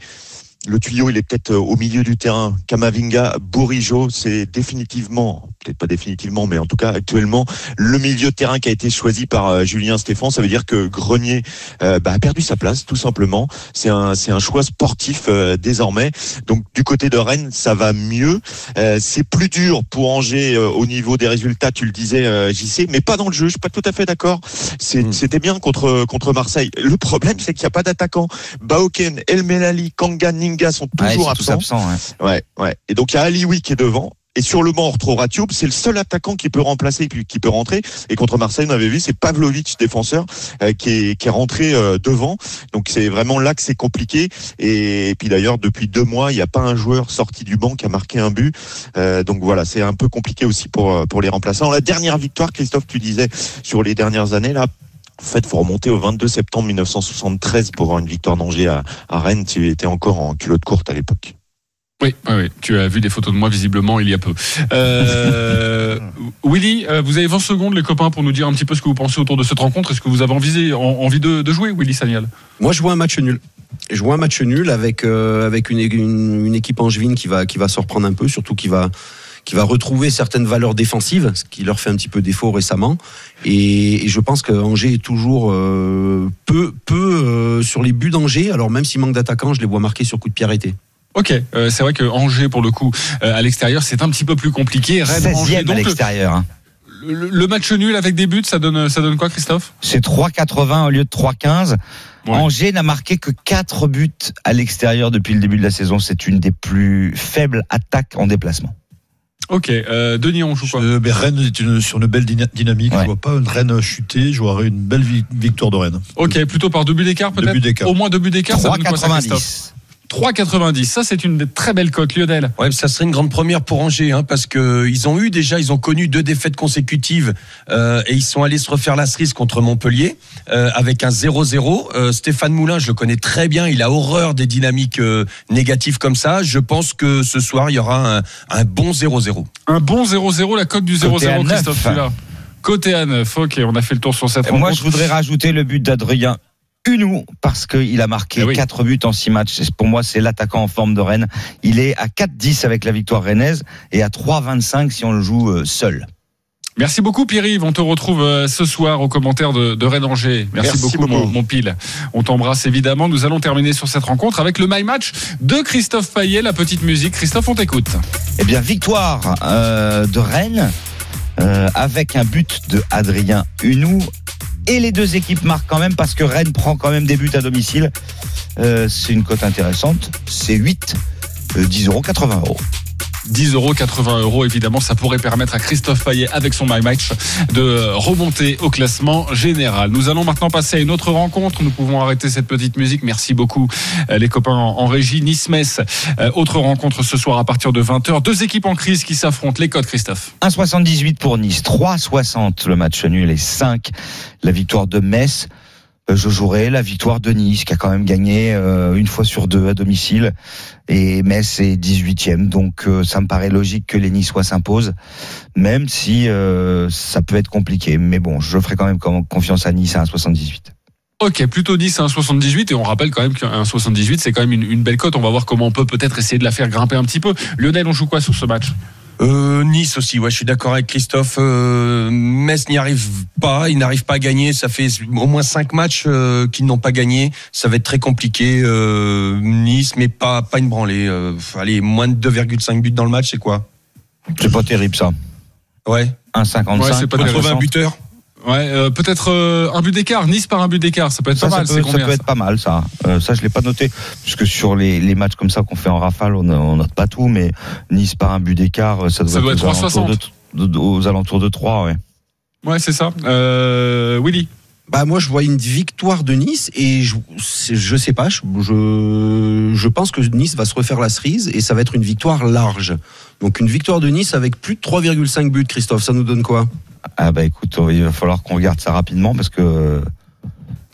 Speaker 13: Le tuyau, il est peut-être euh, au milieu du terrain. Kamavinga, Bourigeau, c'est définitivement, peut-être pas définitivement, mais en tout cas actuellement, le milieu de terrain qui a été choisi par euh, Julien Stéphan. Ça veut dire que Grenier euh, bah, a perdu sa place, tout simplement. C'est un, c'est un choix sportif euh, désormais. Donc du côté de Rennes, ça va mieux. Euh, c'est plus dur pour Angers euh, au niveau des résultats, tu le disais, euh, JC, mais pas dans le jeu. Je suis pas tout à fait d'accord. C'est- C'était bien contre contre Marseille. Le problème, c'est qu'il n'y a pas d'attaquant. Baoken, El Melali, Kanga, Ninga sont
Speaker 7: Ouais,
Speaker 13: toujours
Speaker 7: sont tous
Speaker 13: absents.
Speaker 7: absents. ouais.
Speaker 13: Ouais, ouais. Et donc il y a Alioui qui est devant. Et sur le banc, on retrouvera. C'est le seul attaquant qui peut remplacer, qui qui peut rentrer. Et contre Marseille, on avait vu, c'est Pavlovic, défenseur, euh, qui, est, qui est rentré euh, devant. Donc c'est vraiment là que c'est compliqué. Et, et puis d'ailleurs, depuis deux mois, il n'y a pas un joueur sorti du banc qui a marqué un but. Euh, donc voilà, c'est un peu compliqué aussi pour, pour les remplaçants. La dernière victoire, Christophe, tu disais, sur les dernières années, là, en fait, faut remonter au 22 septembre 1973 pour avoir une victoire d'Angers à, à Rennes. Tu étais encore en culotte courte à l'époque.
Speaker 1: Oui, oui, oui. Tu as vu des photos de moi visiblement il y a peu. Euh, Willy, euh, vous avez 20 secondes les copains pour nous dire un petit peu ce que vous pensez autour de cette rencontre. Est-ce que vous avez envie, en- envie de, de jouer, Willy Sagnal?
Speaker 3: Moi, je vois un match nul. Je vois un match nul avec euh, avec une, une, une équipe angevine qui va qui va se reprendre un peu, surtout qui va qui va retrouver certaines valeurs défensives, ce qui leur fait un petit peu défaut récemment. Et, et je pense que Angers est toujours euh, peu peu euh, sur les buts d'Angers. Alors même s'il manque d'attaquants, je les vois marqués sur coup de pied arrêté.
Speaker 1: Ok, euh, c'est vrai que Angers, pour le coup, euh, à l'extérieur, c'est un petit peu plus compliqué. Rennes, Angers,
Speaker 7: 16e à
Speaker 1: donc,
Speaker 7: l'extérieur. hein.
Speaker 1: le, le match nul avec des buts, ça donne, ça donne quoi, Christophe?
Speaker 7: C'est 3,80 au lieu de 3,15.
Speaker 1: Ouais.
Speaker 7: Angers n'a marqué que 4 buts à l'extérieur depuis le début de la saison. C'est une des plus faibles attaques en déplacement.
Speaker 1: Ok, euh, Denis, on joue quoi
Speaker 6: Euh, mais Rennes est une- sur une belle dyna- dynamique.
Speaker 7: Ouais.
Speaker 6: Je vois pas une Rennes chuter. Je vois une belle vi- victoire de Rennes.
Speaker 1: Ok, plutôt par deux buts d'écart peut-être. Au moins deux buts d'écart, ça donne quoi ça, Christophe
Speaker 7: 3,90.
Speaker 1: 3,90. Ça, c'est une des très belles cotes, Lionel.
Speaker 4: Ouais, ça serait une grande première pour Angers, hein, parce que ils ont eu déjà, ils ont connu deux défaites consécutives euh, et ils sont allés se refaire la cerise contre Montpellier euh, avec un 0-0. Euh, Stéphane Moulin, je le connais très bien, il a horreur des dynamiques euh, négatives comme ça. Je pense que ce soir il y aura un, un bon 0-0.
Speaker 1: Un bon 0-0, la cote du 0-0,
Speaker 7: Côté à neuf.
Speaker 1: Christophe. Côté à 9, ok, on a fait le tour sur cette
Speaker 7: Et Moi,
Speaker 1: rencontre.
Speaker 7: je voudrais rajouter le but d'Adrien Hunou parce qu'il a marqué
Speaker 1: Eh oui.
Speaker 7: 4 buts en 6 matchs. Pour moi, c'est l'attaquant en forme de Rennes. Il est à 4-10 avec la victoire rennaise et à 3-25 si on le joue euh, seul.
Speaker 1: Merci beaucoup Pierre-Yves, on te retrouve euh, ce soir aux commentaires de, de Rennes Angers. Merci,
Speaker 13: Merci
Speaker 1: beaucoup,
Speaker 13: beaucoup.
Speaker 1: Mon, mon pile. On t'embrasse évidemment. Nous allons terminer sur cette rencontre avec le My Match de Christophe Payet, la petite musique. Christophe, on t'écoute.
Speaker 7: Eh bien, victoire euh, de Rennes euh, avec un but de Adrien Hunou. Et les deux équipes marquent quand même parce que Rennes prend quand même des buts à domicile. Euh, c'est une cote intéressante. C'est 8, euh, 10 euros, 80 euros.
Speaker 1: 10 euros, 80 euros, évidemment, ça pourrait permettre à Christophe Payet, avec son My Match, de remonter au classement général. Nous allons maintenant passer à une autre rencontre. Nous pouvons arrêter cette petite musique. Merci beaucoup, euh, les copains en, en régie. Nice-Metz, euh, autre rencontre ce soir à partir de 20h. Deux équipes en crise qui s'affrontent. Les codes, Christophe.
Speaker 7: 1,78 pour Nice, 3,60 le match nul et 5 la victoire de Metz. Euh, Je jouerai la victoire de Nice, qui a quand même gagné euh, une fois sur deux à domicile. Et Metz est 18e, donc euh, ça me paraît logique que les Niçois s'imposent, même si ça peut être compliqué. Mais bon, je ferai quand même confiance à Nice à 1,78.
Speaker 1: Ok, plutôt 10 à 1,78 et on rappelle quand même qu'un 78 c'est quand même une, une belle cote. On va voir comment on peut peut-être essayer de la faire grimper un petit peu. Lionel, on joue quoi sur ce match?
Speaker 4: Euh, nice aussi, ouais, je suis d'accord avec Christophe. Euh, Metz n'y arrive pas, il n'arrive pas à gagner. Ça fait au moins cinq matchs euh, qu'ils n'ont pas gagné. Ça va être très compliqué. Euh, nice, mais pas pas une branlée. Euh, allez, moins de 2,5 buts dans le match, c'est quoi?
Speaker 7: C'est pas terrible ça.
Speaker 4: Ouais.
Speaker 7: 1,55.
Speaker 1: Ouais, c'est pas
Speaker 7: intéressant.
Speaker 4: 80 buteurs.
Speaker 1: Ouais, euh, peut-être euh, un but d'écart, Nice par un but d'écart, ça peut être
Speaker 7: Ça,
Speaker 1: pas
Speaker 7: ça
Speaker 1: mal.
Speaker 7: peut,
Speaker 1: C'est
Speaker 7: ça
Speaker 1: combien
Speaker 7: peut
Speaker 1: ça
Speaker 7: être pas mal, ça. Euh, ça, je l'ai pas noté, puisque sur les, les matchs comme ça qu'on fait en rafale, on, on note pas tout, mais Nice par un but d'écart, ça doit
Speaker 1: Ça doit
Speaker 7: être,
Speaker 1: être
Speaker 7: aux, alentours de, de- aux alentours de 3, ouais.
Speaker 1: Ouais, c'est ça. Euh, Willy
Speaker 3: Bah moi je vois une victoire de Nice et je, je sais pas, je, je, pense que Nice va se refaire la cerise et ça va être une victoire large. Donc une victoire de Nice avec plus de 3,5 buts, Christophe, ça nous donne quoi?
Speaker 7: Ah bah écoute, il va falloir qu'on regarde ça rapidement parce que.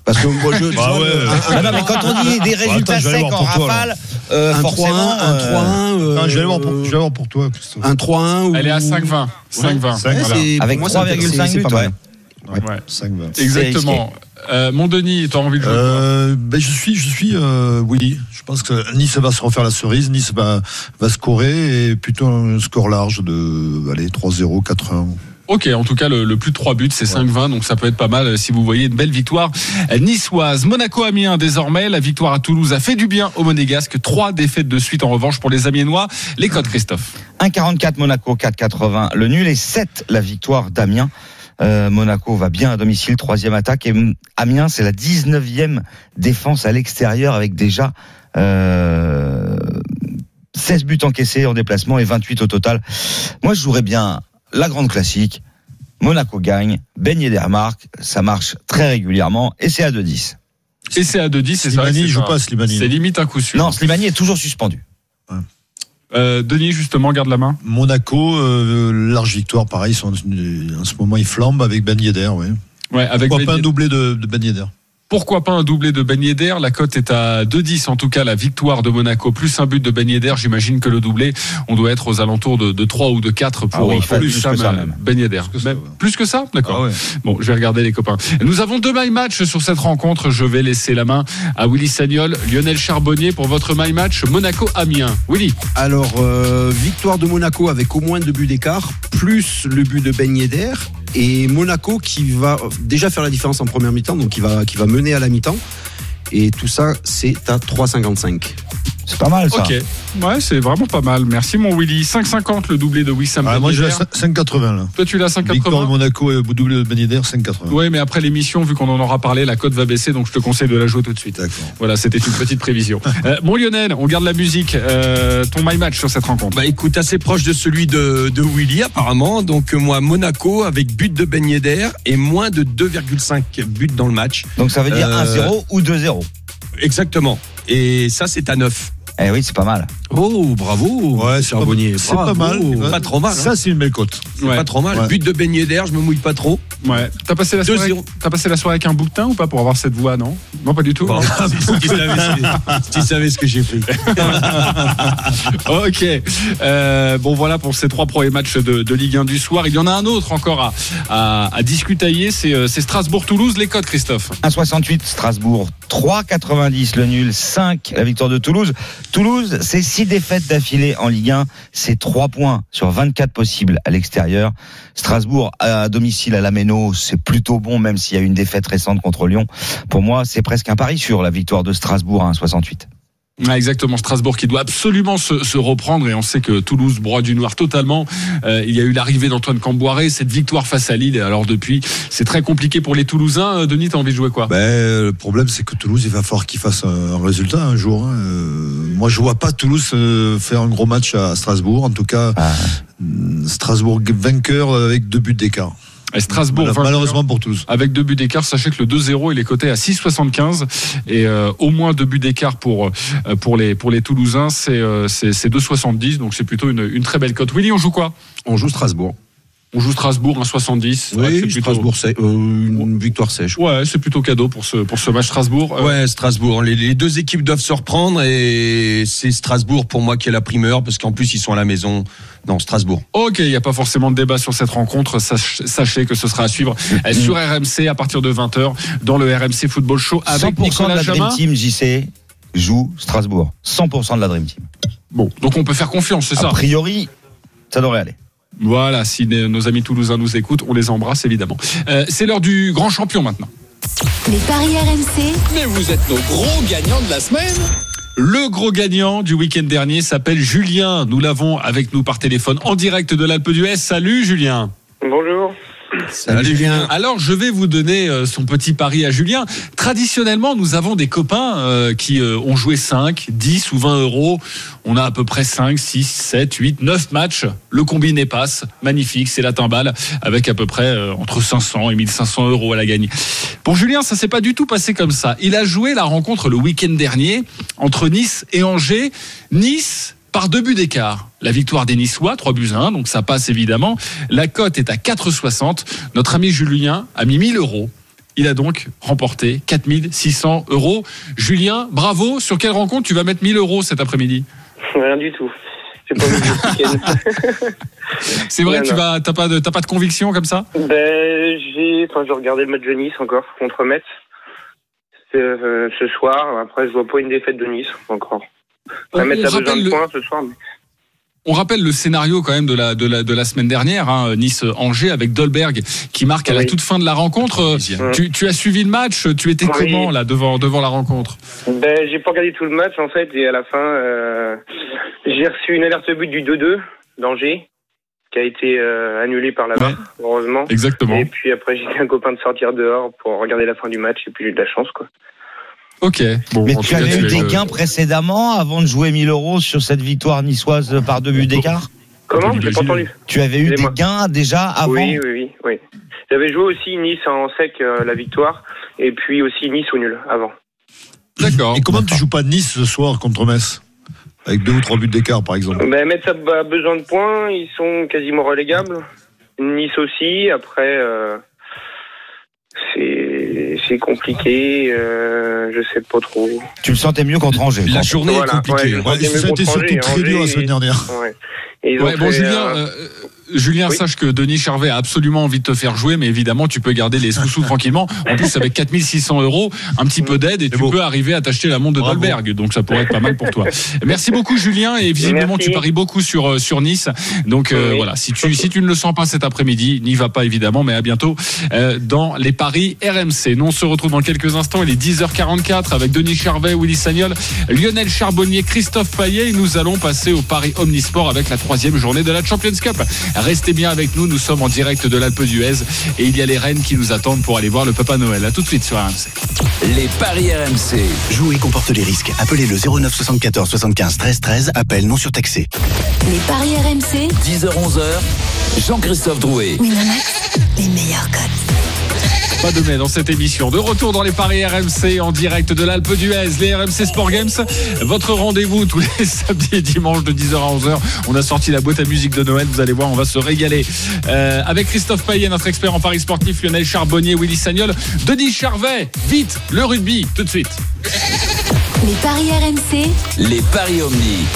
Speaker 3: Parce que moi je.
Speaker 6: Bah ouais.
Speaker 7: Ah non, mais quand on dit des
Speaker 6: Attends,
Speaker 7: résultats
Speaker 6: vais aller
Speaker 7: secs en
Speaker 6: toi,
Speaker 7: rafale, euh,
Speaker 3: un 3-1,
Speaker 7: forcément.
Speaker 3: un
Speaker 7: euh,
Speaker 3: 3-1. euh,
Speaker 6: Non, je vais aller voir pour, je vais aller voir pour toi, Christophe.
Speaker 3: Un 3-1 ou...
Speaker 1: Elle est à 5,20. 5,20.
Speaker 6: Cinq,
Speaker 1: Voilà.
Speaker 7: Avec
Speaker 3: moi, ça-
Speaker 7: 3,5
Speaker 3: c'est- c'est
Speaker 7: buts,
Speaker 3: pas mal.
Speaker 7: Ouais.
Speaker 1: Ouais.
Speaker 6: 5 20.
Speaker 1: Exactement. Euh, mon Denis, tu as envie de jouer
Speaker 6: Euh, ben je suis, je suis euh, Willy. Je pense que Nice va se refaire la cerise. Nice va, va scorer et plutôt un score large de allez 3-0, 4-1.
Speaker 1: Ok, en tout cas, le, le plus de 3 buts, c'est 5-20, donc ça peut être pas mal euh, si vous voyez une belle victoire euh, niçoise. Monaco-Amiens, désormais, la victoire à Toulouse a fait du bien au Monégasque. Trois défaites de suite en revanche pour les Amiénois. Les codes, Christophe?
Speaker 7: 1,44 Monaco, 4,80 le nul et 7 la victoire d'Amiens. Euh, Monaco va bien à domicile, troisième attaque. Et Amiens, c'est la 19e défense à l'extérieur avec déjà euh, 16 buts encaissés en déplacement et 28 au total. Moi, je jouerais bien la grande classique. Monaco gagne, Ben Yedder marque, ça marche très régulièrement et c'est à 2-10.
Speaker 1: Et c'est à 2-10, c'est que
Speaker 6: Slimani, joue
Speaker 1: pas-
Speaker 6: Slimani.
Speaker 1: C'est limite un coup sûr.
Speaker 7: Non, Slimani est toujours suspendu.
Speaker 1: Euh, Denis, justement, garde la main.
Speaker 6: Monaco, euh, large victoire, pareil. sont- en ce moment, ils flambent avec Ben Yedder. Ouais.
Speaker 1: Ouais, avec
Speaker 6: Pourquoi pas
Speaker 1: Ben
Speaker 6: un doublé de, de Ben Yedder?
Speaker 1: Pourquoi pas un doublé de Ben Yedder? La cote est à 2-10 en tout cas, la victoire de Monaco, plus un but de Ben Yedder. J'imagine que le doublé, on doit être aux alentours de, de 3 ou de 4 pour,
Speaker 7: Ah oui,
Speaker 1: pour
Speaker 7: plus que ça, même.
Speaker 1: Ben Yedder.
Speaker 6: Plus que ça,
Speaker 1: Même-
Speaker 6: ouais.
Speaker 1: Plus que ça? D'accord.
Speaker 6: Ah ouais.
Speaker 1: Bon, je vais regarder les copains. Nous avons deux my match sur cette rencontre. Je vais laisser la main à Willy Sagnol, Lionel Charbonnier pour votre my match Monaco-Amiens. Willy
Speaker 3: Alors, euh, victoire de Monaco avec au moins deux buts d'écart, plus le but de Ben Yedder, et Monaco qui va déjà faire la différence en première mi-temps, donc qui va, qui va mener à la mi-temps. Et tout ça, c'est à 3,55.
Speaker 7: C'est pas mal ça.
Speaker 1: Ok. Ouais, c'est vraiment pas mal. Merci mon Willy. 5,50 le doublé de Wissam
Speaker 6: Ah, Moi, j'ai
Speaker 1: Yedder.
Speaker 6: 5,80 là.
Speaker 1: Toi, tu l'as
Speaker 6: Victoire de
Speaker 1: 5,80
Speaker 6: Monaco et doublé de Ben Yedder, 5,80.
Speaker 1: Oui, mais après l'émission, vu qu'on en aura parlé, la cote va baisser, donc je te conseille de la jouer tout de suite.
Speaker 6: D'accord.
Speaker 1: Voilà, c'était une petite prévision. Euh, bon Lionel, on garde la musique. Euh, ton my match sur cette rencontre.
Speaker 4: Bah écoute, assez proche de celui de, de Willy apparemment. Donc euh, moi, Monaco avec but de Ben Yedder et moins de 2,5 buts dans le match.
Speaker 7: Donc ça veut dire
Speaker 4: Euh,
Speaker 7: 1-0 ou 2-0.
Speaker 4: Exactement. Et ça, c'est à 9.
Speaker 7: Eh oui, c'est pas mal.
Speaker 3: Oh, bravo
Speaker 6: Ouais, c'est pas,
Speaker 3: Charbonnier,
Speaker 6: c'est pas mal.
Speaker 4: Pas trop mal, hein.
Speaker 6: Ça, c'est une belle.
Speaker 4: C'est
Speaker 1: Ouais.
Speaker 4: pas trop mal.
Speaker 6: Ouais.
Speaker 4: But de Ben Yedder, je me mouille pas trop.
Speaker 1: Ouais. T'as passé la soirée.
Speaker 4: 2-0.
Speaker 1: T'as passé la soirée avec un bouquetin ou pas pour avoir cette voix, non? Non, pas du tout.
Speaker 4: Bon, tu savais, ce- si tu savais ce que j'ai fait.
Speaker 1: ok. Euh, bon, voilà pour ces trois premiers matchs de, de Ligue 1 du soir. Il y en a un autre encore à, à, à discutailler. C'est euh, c'est Strasbourg-Toulouse. Les codes, Christophe.
Speaker 7: 1,68 Strasbourg, 3,90 le nul, 5 la victoire de Toulouse. Toulouse, c'est 6 défaites d'affilée en Ligue 1, c'est 3 points sur 24 possibles à l'extérieur. Strasbourg à domicile à la Méno, c'est plutôt bon même s'il y a une défaite récente contre Lyon. Pour moi, c'est presque un pari sur la victoire de Strasbourg à 1,68.
Speaker 1: Ah, exactement, Strasbourg qui doit absolument se, se reprendre et on sait que Toulouse broie du noir totalement. Euh, il y a eu l'arrivée d'Antoine Camboiré, cette victoire face à Lille. Alors depuis, c'est très compliqué pour les Toulousains. Euh, Denis, t'as envie de jouer quoi?
Speaker 6: Ben, le problème, c'est que Toulouse, il va falloir qu'il fasse un, un résultat un jour. hein. Euh, moi, je vois pas Toulouse euh, faire un gros match à Strasbourg. En tout cas,
Speaker 7: Ah.
Speaker 6: Strasbourg vainqueur avec deux buts d'écart.
Speaker 1: Et Strasbourg,
Speaker 6: Mal-. Malheureusement pour Toulouse.
Speaker 1: Avec deux buts d'écart, sachez que le 2-0 il est coté à 6,75 et euh, au moins deux buts d'écart pour euh, pour les pour les Toulousains, c'est euh, c'est c'est 2,70 donc c'est plutôt une, une très belle cote. Willy, on joue quoi?
Speaker 3: On joue Strasbourg.
Speaker 1: On joue Strasbourg, un 70. C'est vrai que c'est
Speaker 3: Oui,
Speaker 1: plutôt-
Speaker 3: Strasbourg, c'est euh, une victoire sèche.
Speaker 1: Ouais, c'est plutôt cadeau pour ce, pour ce match Strasbourg. Euh,
Speaker 4: Ouais, Strasbourg. Les, les deux équipes doivent se reprendre et c'est Strasbourg pour moi qui est la primeur parce qu'en plus ils sont à la maison. Non, Strasbourg.
Speaker 1: Ok, il n'y a pas forcément de débat sur cette rencontre. Sach- Sachez que ce sera à suivre euh, sur RMC à partir de 20h dans le RMC Football Show avec
Speaker 7: 100% de la
Speaker 1: Jamin.
Speaker 7: Dream Team, JC, joue Strasbourg. 100% de la Dream Team.
Speaker 1: Bon, donc on peut faire confiance, c'est
Speaker 7: A
Speaker 1: ça?
Speaker 7: priori, ça devrait aller.
Speaker 1: Voilà, si nos amis toulousains nous écoutent, on les embrasse évidemment. Euh, c'est l'heure du grand champion maintenant.
Speaker 2: Les paris RMC,
Speaker 14: Mais vous êtes nos gros gagnants de la semaine.
Speaker 1: Le gros gagnant du week-end dernier s'appelle Julien. Nous l'avons avec nous par téléphone en direct de l'Alpe d'Huez. Salut Julien.
Speaker 10: Bonjour.
Speaker 3: Salut Julien?
Speaker 1: Alors, je vais vous donner euh, son petit pari à Julien. Traditionnellement, nous avons des copains euh, qui euh, ont joué 5, 10 ou 20 euros. On a à peu près 5, 6, 7, 8, 9 matchs. Le combiné passe. Magnifique, c'est la timbale avec à peu près entre 500 et 1500 euros à la gagne. Pour Julien, ça s'est pas du tout passé comme ça. Il a joué la rencontre le week-end dernier entre Nice et Angers. Nice par deux buts d'écart. La victoire des Niçois, 3 buts à 1, donc ça passe évidemment. La cote est à 4,60. Notre ami Julien a mis 1000 euros. Il a donc remporté 4600 euros. Julien, bravo. Sur quelle rencontre tu vas mettre 1000 euros cet après-midi
Speaker 10: Rien du tout.
Speaker 1: C'est vrai
Speaker 10: Non,
Speaker 1: tu t'as pas de, t'as pas de conviction comme ça
Speaker 10: Ben, j'ai, enfin, regardé le match de Nice encore contre Metz euh, ce soir. Après, je vois pas une défaite de Nice encore.
Speaker 1: On- rappelle
Speaker 10: de
Speaker 1: le-
Speaker 10: points ce soir. mais-
Speaker 1: On rappelle le scénario quand même de la, de la, de la semaine dernière, hein, Nice-Angers avec Dolberg qui marque à la toute fin de la rencontre.
Speaker 10: Mm.
Speaker 1: Tu, tu as suivi le match, tu étais
Speaker 10: Oui.
Speaker 1: comment là devant, devant la rencontre?
Speaker 10: Ben, j'ai pas regardé tout le match en fait, et à la fin, euh, j'ai reçu une alerte but du 2-2 d'Angers, qui a été euh, annulée par la VAR, heureusement.
Speaker 1: Exactement.
Speaker 10: Et puis après, j'ai dit à un copain de sortir dehors pour regarder la fin du match, et puis j'ai eu de la chance, quoi.
Speaker 1: Ok. Bon,
Speaker 7: Mais tu avais eu
Speaker 1: es
Speaker 7: des gains précédemment avant de jouer 1000 euros sur cette victoire niçoise par deux buts d'écart?
Speaker 10: Comment? J'ai pas entendu.
Speaker 7: Tu avais eu des gains déjà avant?
Speaker 10: Oui, oui, oui, oui. J'avais joué aussi Nice en sec, euh, la victoire, et puis aussi Nice au nul avant.
Speaker 1: D'accord.
Speaker 6: Et comment tu joues pas Nice ce soir contre Metz? Avec deux ou trois buts d'écart, par exemple.
Speaker 10: Ben, Metz a a besoin de points, ils sont quasiment relégables. Nice aussi, après, euh, c'est c'est compliqué, euh, je sais pas trop.
Speaker 7: Tu le sentais mieux contre Angers.
Speaker 4: La journée
Speaker 10: Voilà,
Speaker 4: est compliquée.
Speaker 10: ouais,
Speaker 6: été
Speaker 10: contre
Speaker 6: surtout très dur la semaine dernière.
Speaker 10: Ouais. Et
Speaker 1: Ouais, bon,
Speaker 10: fait,
Speaker 1: Julien,
Speaker 10: euh,
Speaker 1: euh, Julien,
Speaker 10: oui.
Speaker 1: sache que Denis Charvet a absolument envie de te faire jouer, mais évidemment, tu peux garder les sous-sous tranquillement. En plus, avec 4600 euros, un petit peu d'aide et tu
Speaker 6: beau.
Speaker 1: peux arriver à t'acheter la montre de. Dolberg. Donc, ça pourrait être pas mal pour toi. Merci beaucoup, Julien. Et visiblement,
Speaker 10: Merci.
Speaker 1: tu paries beaucoup sur, euh, sur Nice. Donc, euh,
Speaker 10: Oui.
Speaker 1: voilà. Si tu, si tu ne le sens pas cet après-midi, n'y va pas évidemment, mais à bientôt euh, dans les paris RMC. Nous, on se retrouve dans quelques instants. Il est 10h44 avec Denis Charvet, Willy Sagnol, Lionel Charbonnier, Christophe Payet. Et nous allons passer au Paris Omnisport avec la troisième journée de la Champions Cup. Restez bien avec nous. Nous sommes en direct de l'Alpe d'Huez et il y a les Rennes qui nous attendent pour aller voir le Papa Noël. À tout de suite sur RMC.
Speaker 8: Les paris RMC.
Speaker 12: Jouer comporte les risques. Appelez le 09 74 75 13 13. Appel non surtaxé.
Speaker 2: les paris RMC,
Speaker 8: 10h-11h, Jean-Christophe Drouet.
Speaker 2: Winamax, les meilleurs codes.
Speaker 1: Pas de mai dans cette émission. De retour dans les paris RMC en direct de l'Alpe d'Huez, les RMC Sport Games. Votre rendez-vous tous les samedis et dimanches de 10h à 11h. On a sorti la boîte à musique de Noël. Vous allez voir, on va se régaler. Euh, avec Christophe Payet, notre expert en paris sportif, Lionel Charbonnier, Willy Sagnol, Denis Charvet. Vite, le rugby, tout de suite.
Speaker 2: Les paris RMC,
Speaker 8: Les paris Omni.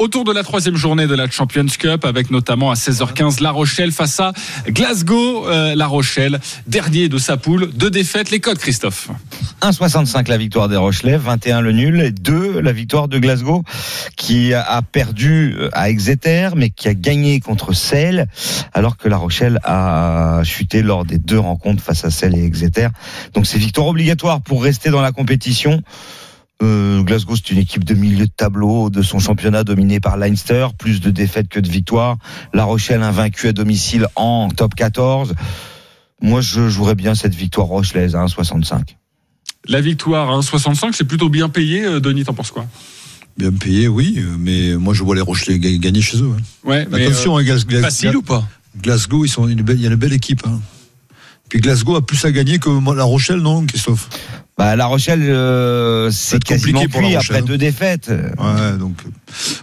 Speaker 1: Autour de la troisième journée de la Champions Cup, avec notamment à 16h15 La Rochelle face à Glasgow. Euh, la Rochelle, dernier de sa poule, deux défaites. Les codes, Christophe.
Speaker 7: 1,65 la victoire des Rochelais, 21 le nul et 2 la victoire de Glasgow qui a perdu à Exeter mais qui a gagné contre Celle alors que la Rochelle a chuté lors des deux rencontres face à Celle et Exeter. Donc c'est victoire obligatoire pour rester dans la compétition. Euh, Glasgow, c'est une équipe de milieu de tableau de son championnat dominé par Leinster, plus de défaites que de victoires. La Rochelle invaincue à domicile en top 14. Moi, je jouerais bien cette victoire rochelaise à 1,65.
Speaker 1: La victoire à 1,65, c'est plutôt bien payé. Euh, Denis, t'en penses quoi?
Speaker 6: Bien payé, oui, euh, mais moi je vois les Rochelais ga- gagner chez eux. hein.
Speaker 1: Ouais, mais,
Speaker 6: Attention, hein, Glas- Glas-
Speaker 4: Facile ou pas?
Speaker 6: Glasgow, ils sont une belle, il y a une belle équipe. hein. Puis Glasgow a plus à gagner que La Rochelle, non, Christophe?
Speaker 7: Bah, La Rochelle, euh, c'est quasiment cuit
Speaker 6: Rochelle.
Speaker 7: après deux défaites.
Speaker 6: Ouais, donc.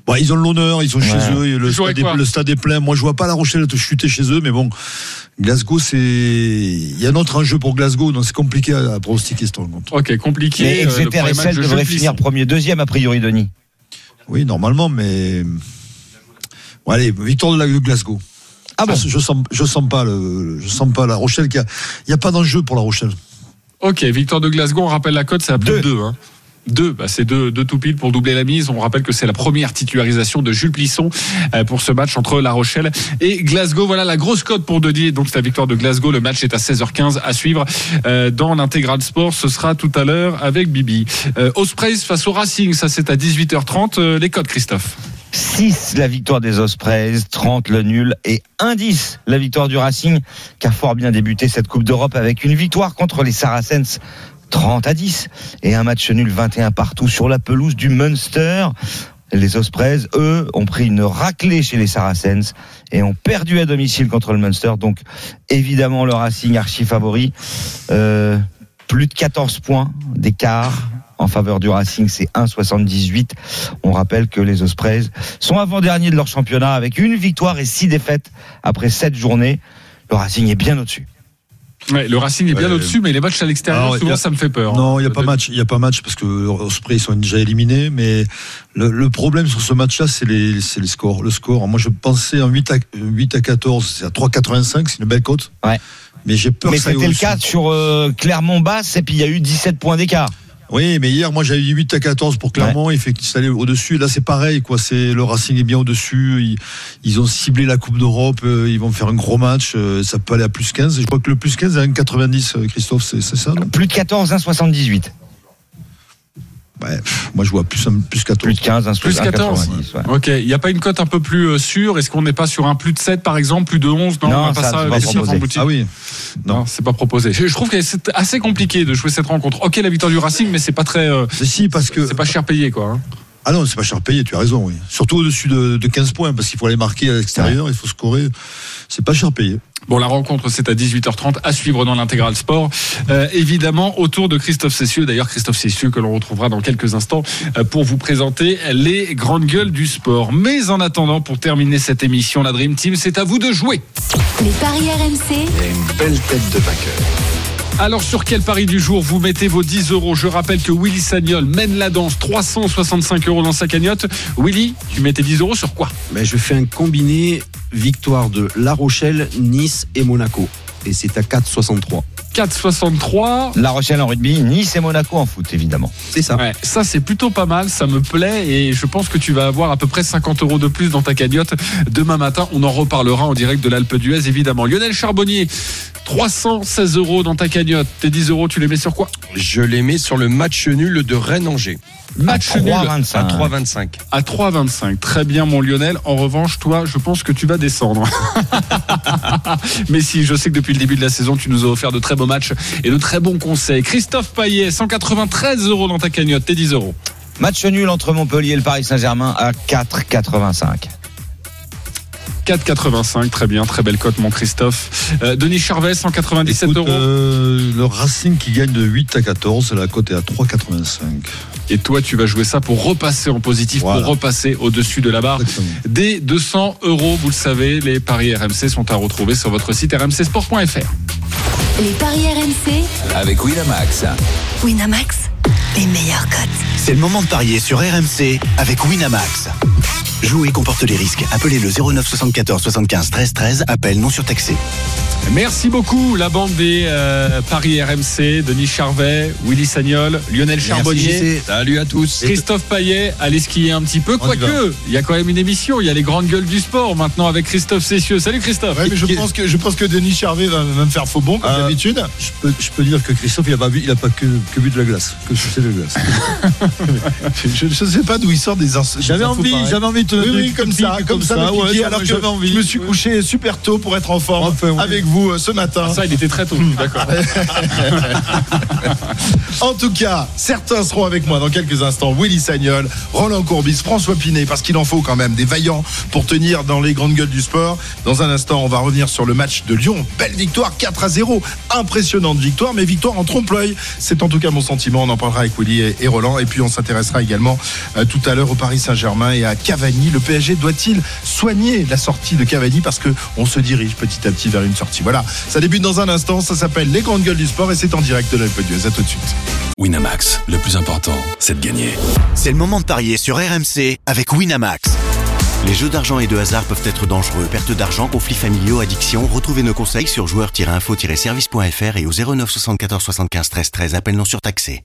Speaker 6: Bon, ils ont l'honneur, ils sont chez eux, le, stade est,
Speaker 1: quoi
Speaker 6: le stade est plein. Moi, je vois pas La Rochelle te chuter chez eux, mais bon, Glasgow, c'est. Il y a un autre enjeu pour Glasgow, donc c'est compliqué à, à pronostiquer cette rencontre.
Speaker 1: Ok, compliqué.
Speaker 7: Mais
Speaker 1: euh,
Speaker 7: Exeter et Celle
Speaker 1: de
Speaker 7: devraient finir premier, deuxième, a priori, Denis.
Speaker 6: Oui, normalement, mais. Bon, allez, victoire de, la, de Glasgow.
Speaker 7: Ah bon
Speaker 6: je, je sens, je sens pas le, je sens pas La Rochelle. qui a- Il n'y a pas d'enjeu pour La Rochelle.
Speaker 1: Ok, victoire de Glasgow, on rappelle la cote, c'est à plus de 2. Hein. Deux, bah c'est deux, deux tout pile pour doubler la mise. On rappelle que c'est la première titularisation de Jules Plisson euh, pour ce match entre La Rochelle et Glasgow. Voilà la grosse cote pour Denis. Donc c'est la victoire de Glasgow. Le match est à 16h15 à suivre euh, dans l'intégral sport. Ce sera tout à l'heure avec Bibi. Euh, Ospreys face au Racing, ça c'est à 18h30. Euh, les cotes, Christophe.
Speaker 7: 6 la victoire des Ospreys, 30 le nul et 1-10 la victoire du Racing qui a fort bien débuté cette Coupe d'Europe avec une victoire contre les Saracens 30 à 10 et un match nul 21 partout sur la pelouse du Munster. Les Ospreys, eux, ont pris une raclée chez les Saracens et ont perdu à domicile contre le Munster. Donc, évidemment, le Racing archi favori. Euh, plus de 14 points d'écart en faveur du Racing, c'est 1,78. On rappelle que les Ospreys sont avant-derniers de leur championnat avec une victoire et six défaites après sept journées. Le Racing est bien au-dessus.
Speaker 1: Ouais, le Racing est bien
Speaker 6: Ouais.
Speaker 1: au-dessus, mais les matchs à l'extérieur, souvent
Speaker 6: a-
Speaker 1: ça me fait peur.
Speaker 6: Non, il n'y a pas match. Il y a pas match parce que Osprey ils sont déjà éliminés. Mais le, le problème sur ce match-là, c'est les, c'est les scores. Le score. Moi, je pensais en 8 à, 8 à 14, c'est à 3,85, c'est une belle cote.
Speaker 7: Ouais.
Speaker 6: Mais j'ai peur
Speaker 7: Mais
Speaker 6: que ça aille
Speaker 7: c'était le cas sur euh, Clermont-Basse et puis il y a eu 17 points d'écart.
Speaker 6: Oui, mais hier, moi, j'avais dit 8 à 14 pour Clermont. Il fait que ça allait au-dessus. Là, c'est pareil, quoi. C'est le Racing est bien au-dessus. Ils, ils ont ciblé la Coupe d'Europe. euh, Ils vont faire un gros match. euh, Ça peut aller à plus 15. Et je crois que le plus 15 est à 1,90, euh, Christophe. C'est c'est ça, non?
Speaker 7: Plus de 14, 1,78.
Speaker 6: Moi, je vois plus, un- plus 14.
Speaker 7: Plus de 15, 1,90.
Speaker 1: Plus 14.
Speaker 7: ouais.
Speaker 1: Ok, il n'y a pas une cote un peu plus euh, sûre? Est-ce qu'on n'est pas sur un plus de 7 par exemple, plus de 11 Non,
Speaker 7: Non,
Speaker 1: on va pas
Speaker 7: ça,
Speaker 1: ça,
Speaker 7: c'est pas
Speaker 1: les chiffres
Speaker 7: proposé.
Speaker 1: en boutique.
Speaker 6: Ah oui.
Speaker 1: Non, c'est pas proposé. Je, je trouve que c'est assez compliqué de jouer cette rencontre. Ok, la victoire du Racing, mais c'est pas très. euh,
Speaker 6: si, parce que.
Speaker 1: c'est pas cher payé quoi. hein.
Speaker 6: Ah non, c'est pas cher payé, tu as raison, oui. Surtout au-dessus de, de 15 points, parce qu'il faut aller marquer à l'extérieur, il faut scorer. C'est pas cher payé.
Speaker 1: Bon, la rencontre, c'est à 18h30 à suivre dans l'intégral sport. Euh, évidemment, autour de Christophe Cessieux. D'ailleurs, Christophe Cessieux que l'on retrouvera dans quelques instants euh, pour vous présenter les grandes gueules du sport. Mais en attendant, pour terminer cette émission, la Dream Team, c'est à vous de jouer.
Speaker 2: Les paris RMC,
Speaker 12: Une belle tête de vainqueur.
Speaker 1: Alors sur quel pari du jour vous mettez vos 10 euros Je rappelle que Willy Sagnol mène la danse, 365 euros dans sa cagnotte. Willy, tu mets tes 10 euros sur quoi?
Speaker 3: Ben, je fais un combiné victoire de La Rochelle, Nice et Monaco. Et c'est à 4,63.
Speaker 1: 4,63.
Speaker 7: La Rochelle en rugby, Nice et Monaco en foot, évidemment.
Speaker 3: C'est ça.
Speaker 1: Ouais, ça c'est plutôt pas mal, ça me plaît et je pense que tu vas avoir à peu près 50 euros de plus dans ta cagnotte demain matin. On en reparlera en direct de l'Alpe d'Huez évidemment. Lionel Charbonnier, 316 euros dans ta cagnotte. Tes 10 euros, tu les mets sur quoi?
Speaker 4: Je les mets sur le match nul de Rennes-Angers.
Speaker 1: Match
Speaker 7: à
Speaker 1: nul
Speaker 7: 3,25.
Speaker 4: À 3,25.
Speaker 1: à 3,25. Très bien, mon Lionel. En revanche, toi, je pense que tu vas descendre. Mais si, je sais que depuis le début de la saison, tu nous as offert de très beaux matchs et de très bons conseils. Christophe Paillet, 193 euros dans ta cagnotte, tes 10 euros.
Speaker 7: Match nul entre Montpellier et le Paris Saint-Germain à 4,85.
Speaker 1: 4,85, très bien, très belle cote, mon Christophe. Euh, Denis Charvet, 197
Speaker 6: Écoute,
Speaker 1: euros.
Speaker 6: euh, le Racing qui gagne de 8 à 14, la cote est à 3,85.
Speaker 1: Et toi, tu vas jouer ça pour repasser en positif,
Speaker 6: Voilà.
Speaker 1: pour repasser au-dessus de la barre.
Speaker 6: Exactement.
Speaker 1: Des 200 euros, vous le savez, les paris RMC sont à retrouver sur votre site rmcsport.fr.
Speaker 2: les paris RMC,
Speaker 8: Avec Winamax.
Speaker 2: Winamax, les meilleurs cotes.
Speaker 12: C'est le moment de parier sur RMC avec Winamax. Jouer comporte les risques. Appelez le 09 74 75 13 13. Appel non surtaxé.
Speaker 1: Merci beaucoup, la bande des euh, Paris RMC, Denis Charvet, Willy Sagnol, Lionel Charbonnier.
Speaker 4: Salut à tous.
Speaker 1: Christophe Paillet, allez skier un petit peu, quoique, il y a quand même une émission, il y a les grandes gueules du sport maintenant avec Christophe Cessieux. Salut Christophe.
Speaker 15: Ouais, mais je pense que je pense que Denis Charvet va, va me faire faux bon comme
Speaker 6: Ah.
Speaker 15: d'habitude.
Speaker 6: Je peux, je peux dire que Christophe, il n'a pas, vu- il a pas que, que vu de la glace, que sucé de la glace.
Speaker 15: Je ne sais pas d'où il sort des des
Speaker 6: envie, j'avais envie
Speaker 15: Oui, comme ça, comme ça, me
Speaker 6: ouais,
Speaker 15: alors que
Speaker 6: j'avais envie.
Speaker 15: je me suis couché super tôt pour être en forme
Speaker 6: Enfin, oui.
Speaker 15: avec vous euh, ce matin.
Speaker 1: Ah, Ça, il était très tôt. D'accord.
Speaker 15: En tout cas, certains seront avec moi dans quelques instants. Willy Sagnol, Roland Courbis, François Pinet, parce qu'il en faut quand même des vaillants pour tenir dans les grandes gueules du sport. Dans un instant, on va revenir sur le match de Lyon. Belle victoire, 4 à 0. Impressionnante victoire, mais victoire en trompe-l'œil. C'est en tout cas mon sentiment. On en parlera avec Willy et, Roland. Et puis, on s'intéressera également euh, tout à l'heure au Paris Saint-Germain et à Cavani. Le PSG doit-il soigner la sortie de Cavani parce que on se dirige petit à petit vers une sortie. Voilà, ça débute dans un instant. Ça s'appelle Les grandes gueules du sport et c'est en direct de l'Alpe d'Huez. À tout de suite.
Speaker 12: Winamax, le plus important, c'est de gagner. C'est le moment de parier sur RMC avec Winamax. Les jeux d'argent et de hasard peuvent être dangereux. Perte d'argent, conflits familiaux, addiction. Retrouvez nos conseils sur joueurs-info-service.fr et au 09 74 75 13 13. Appel non surtaxé.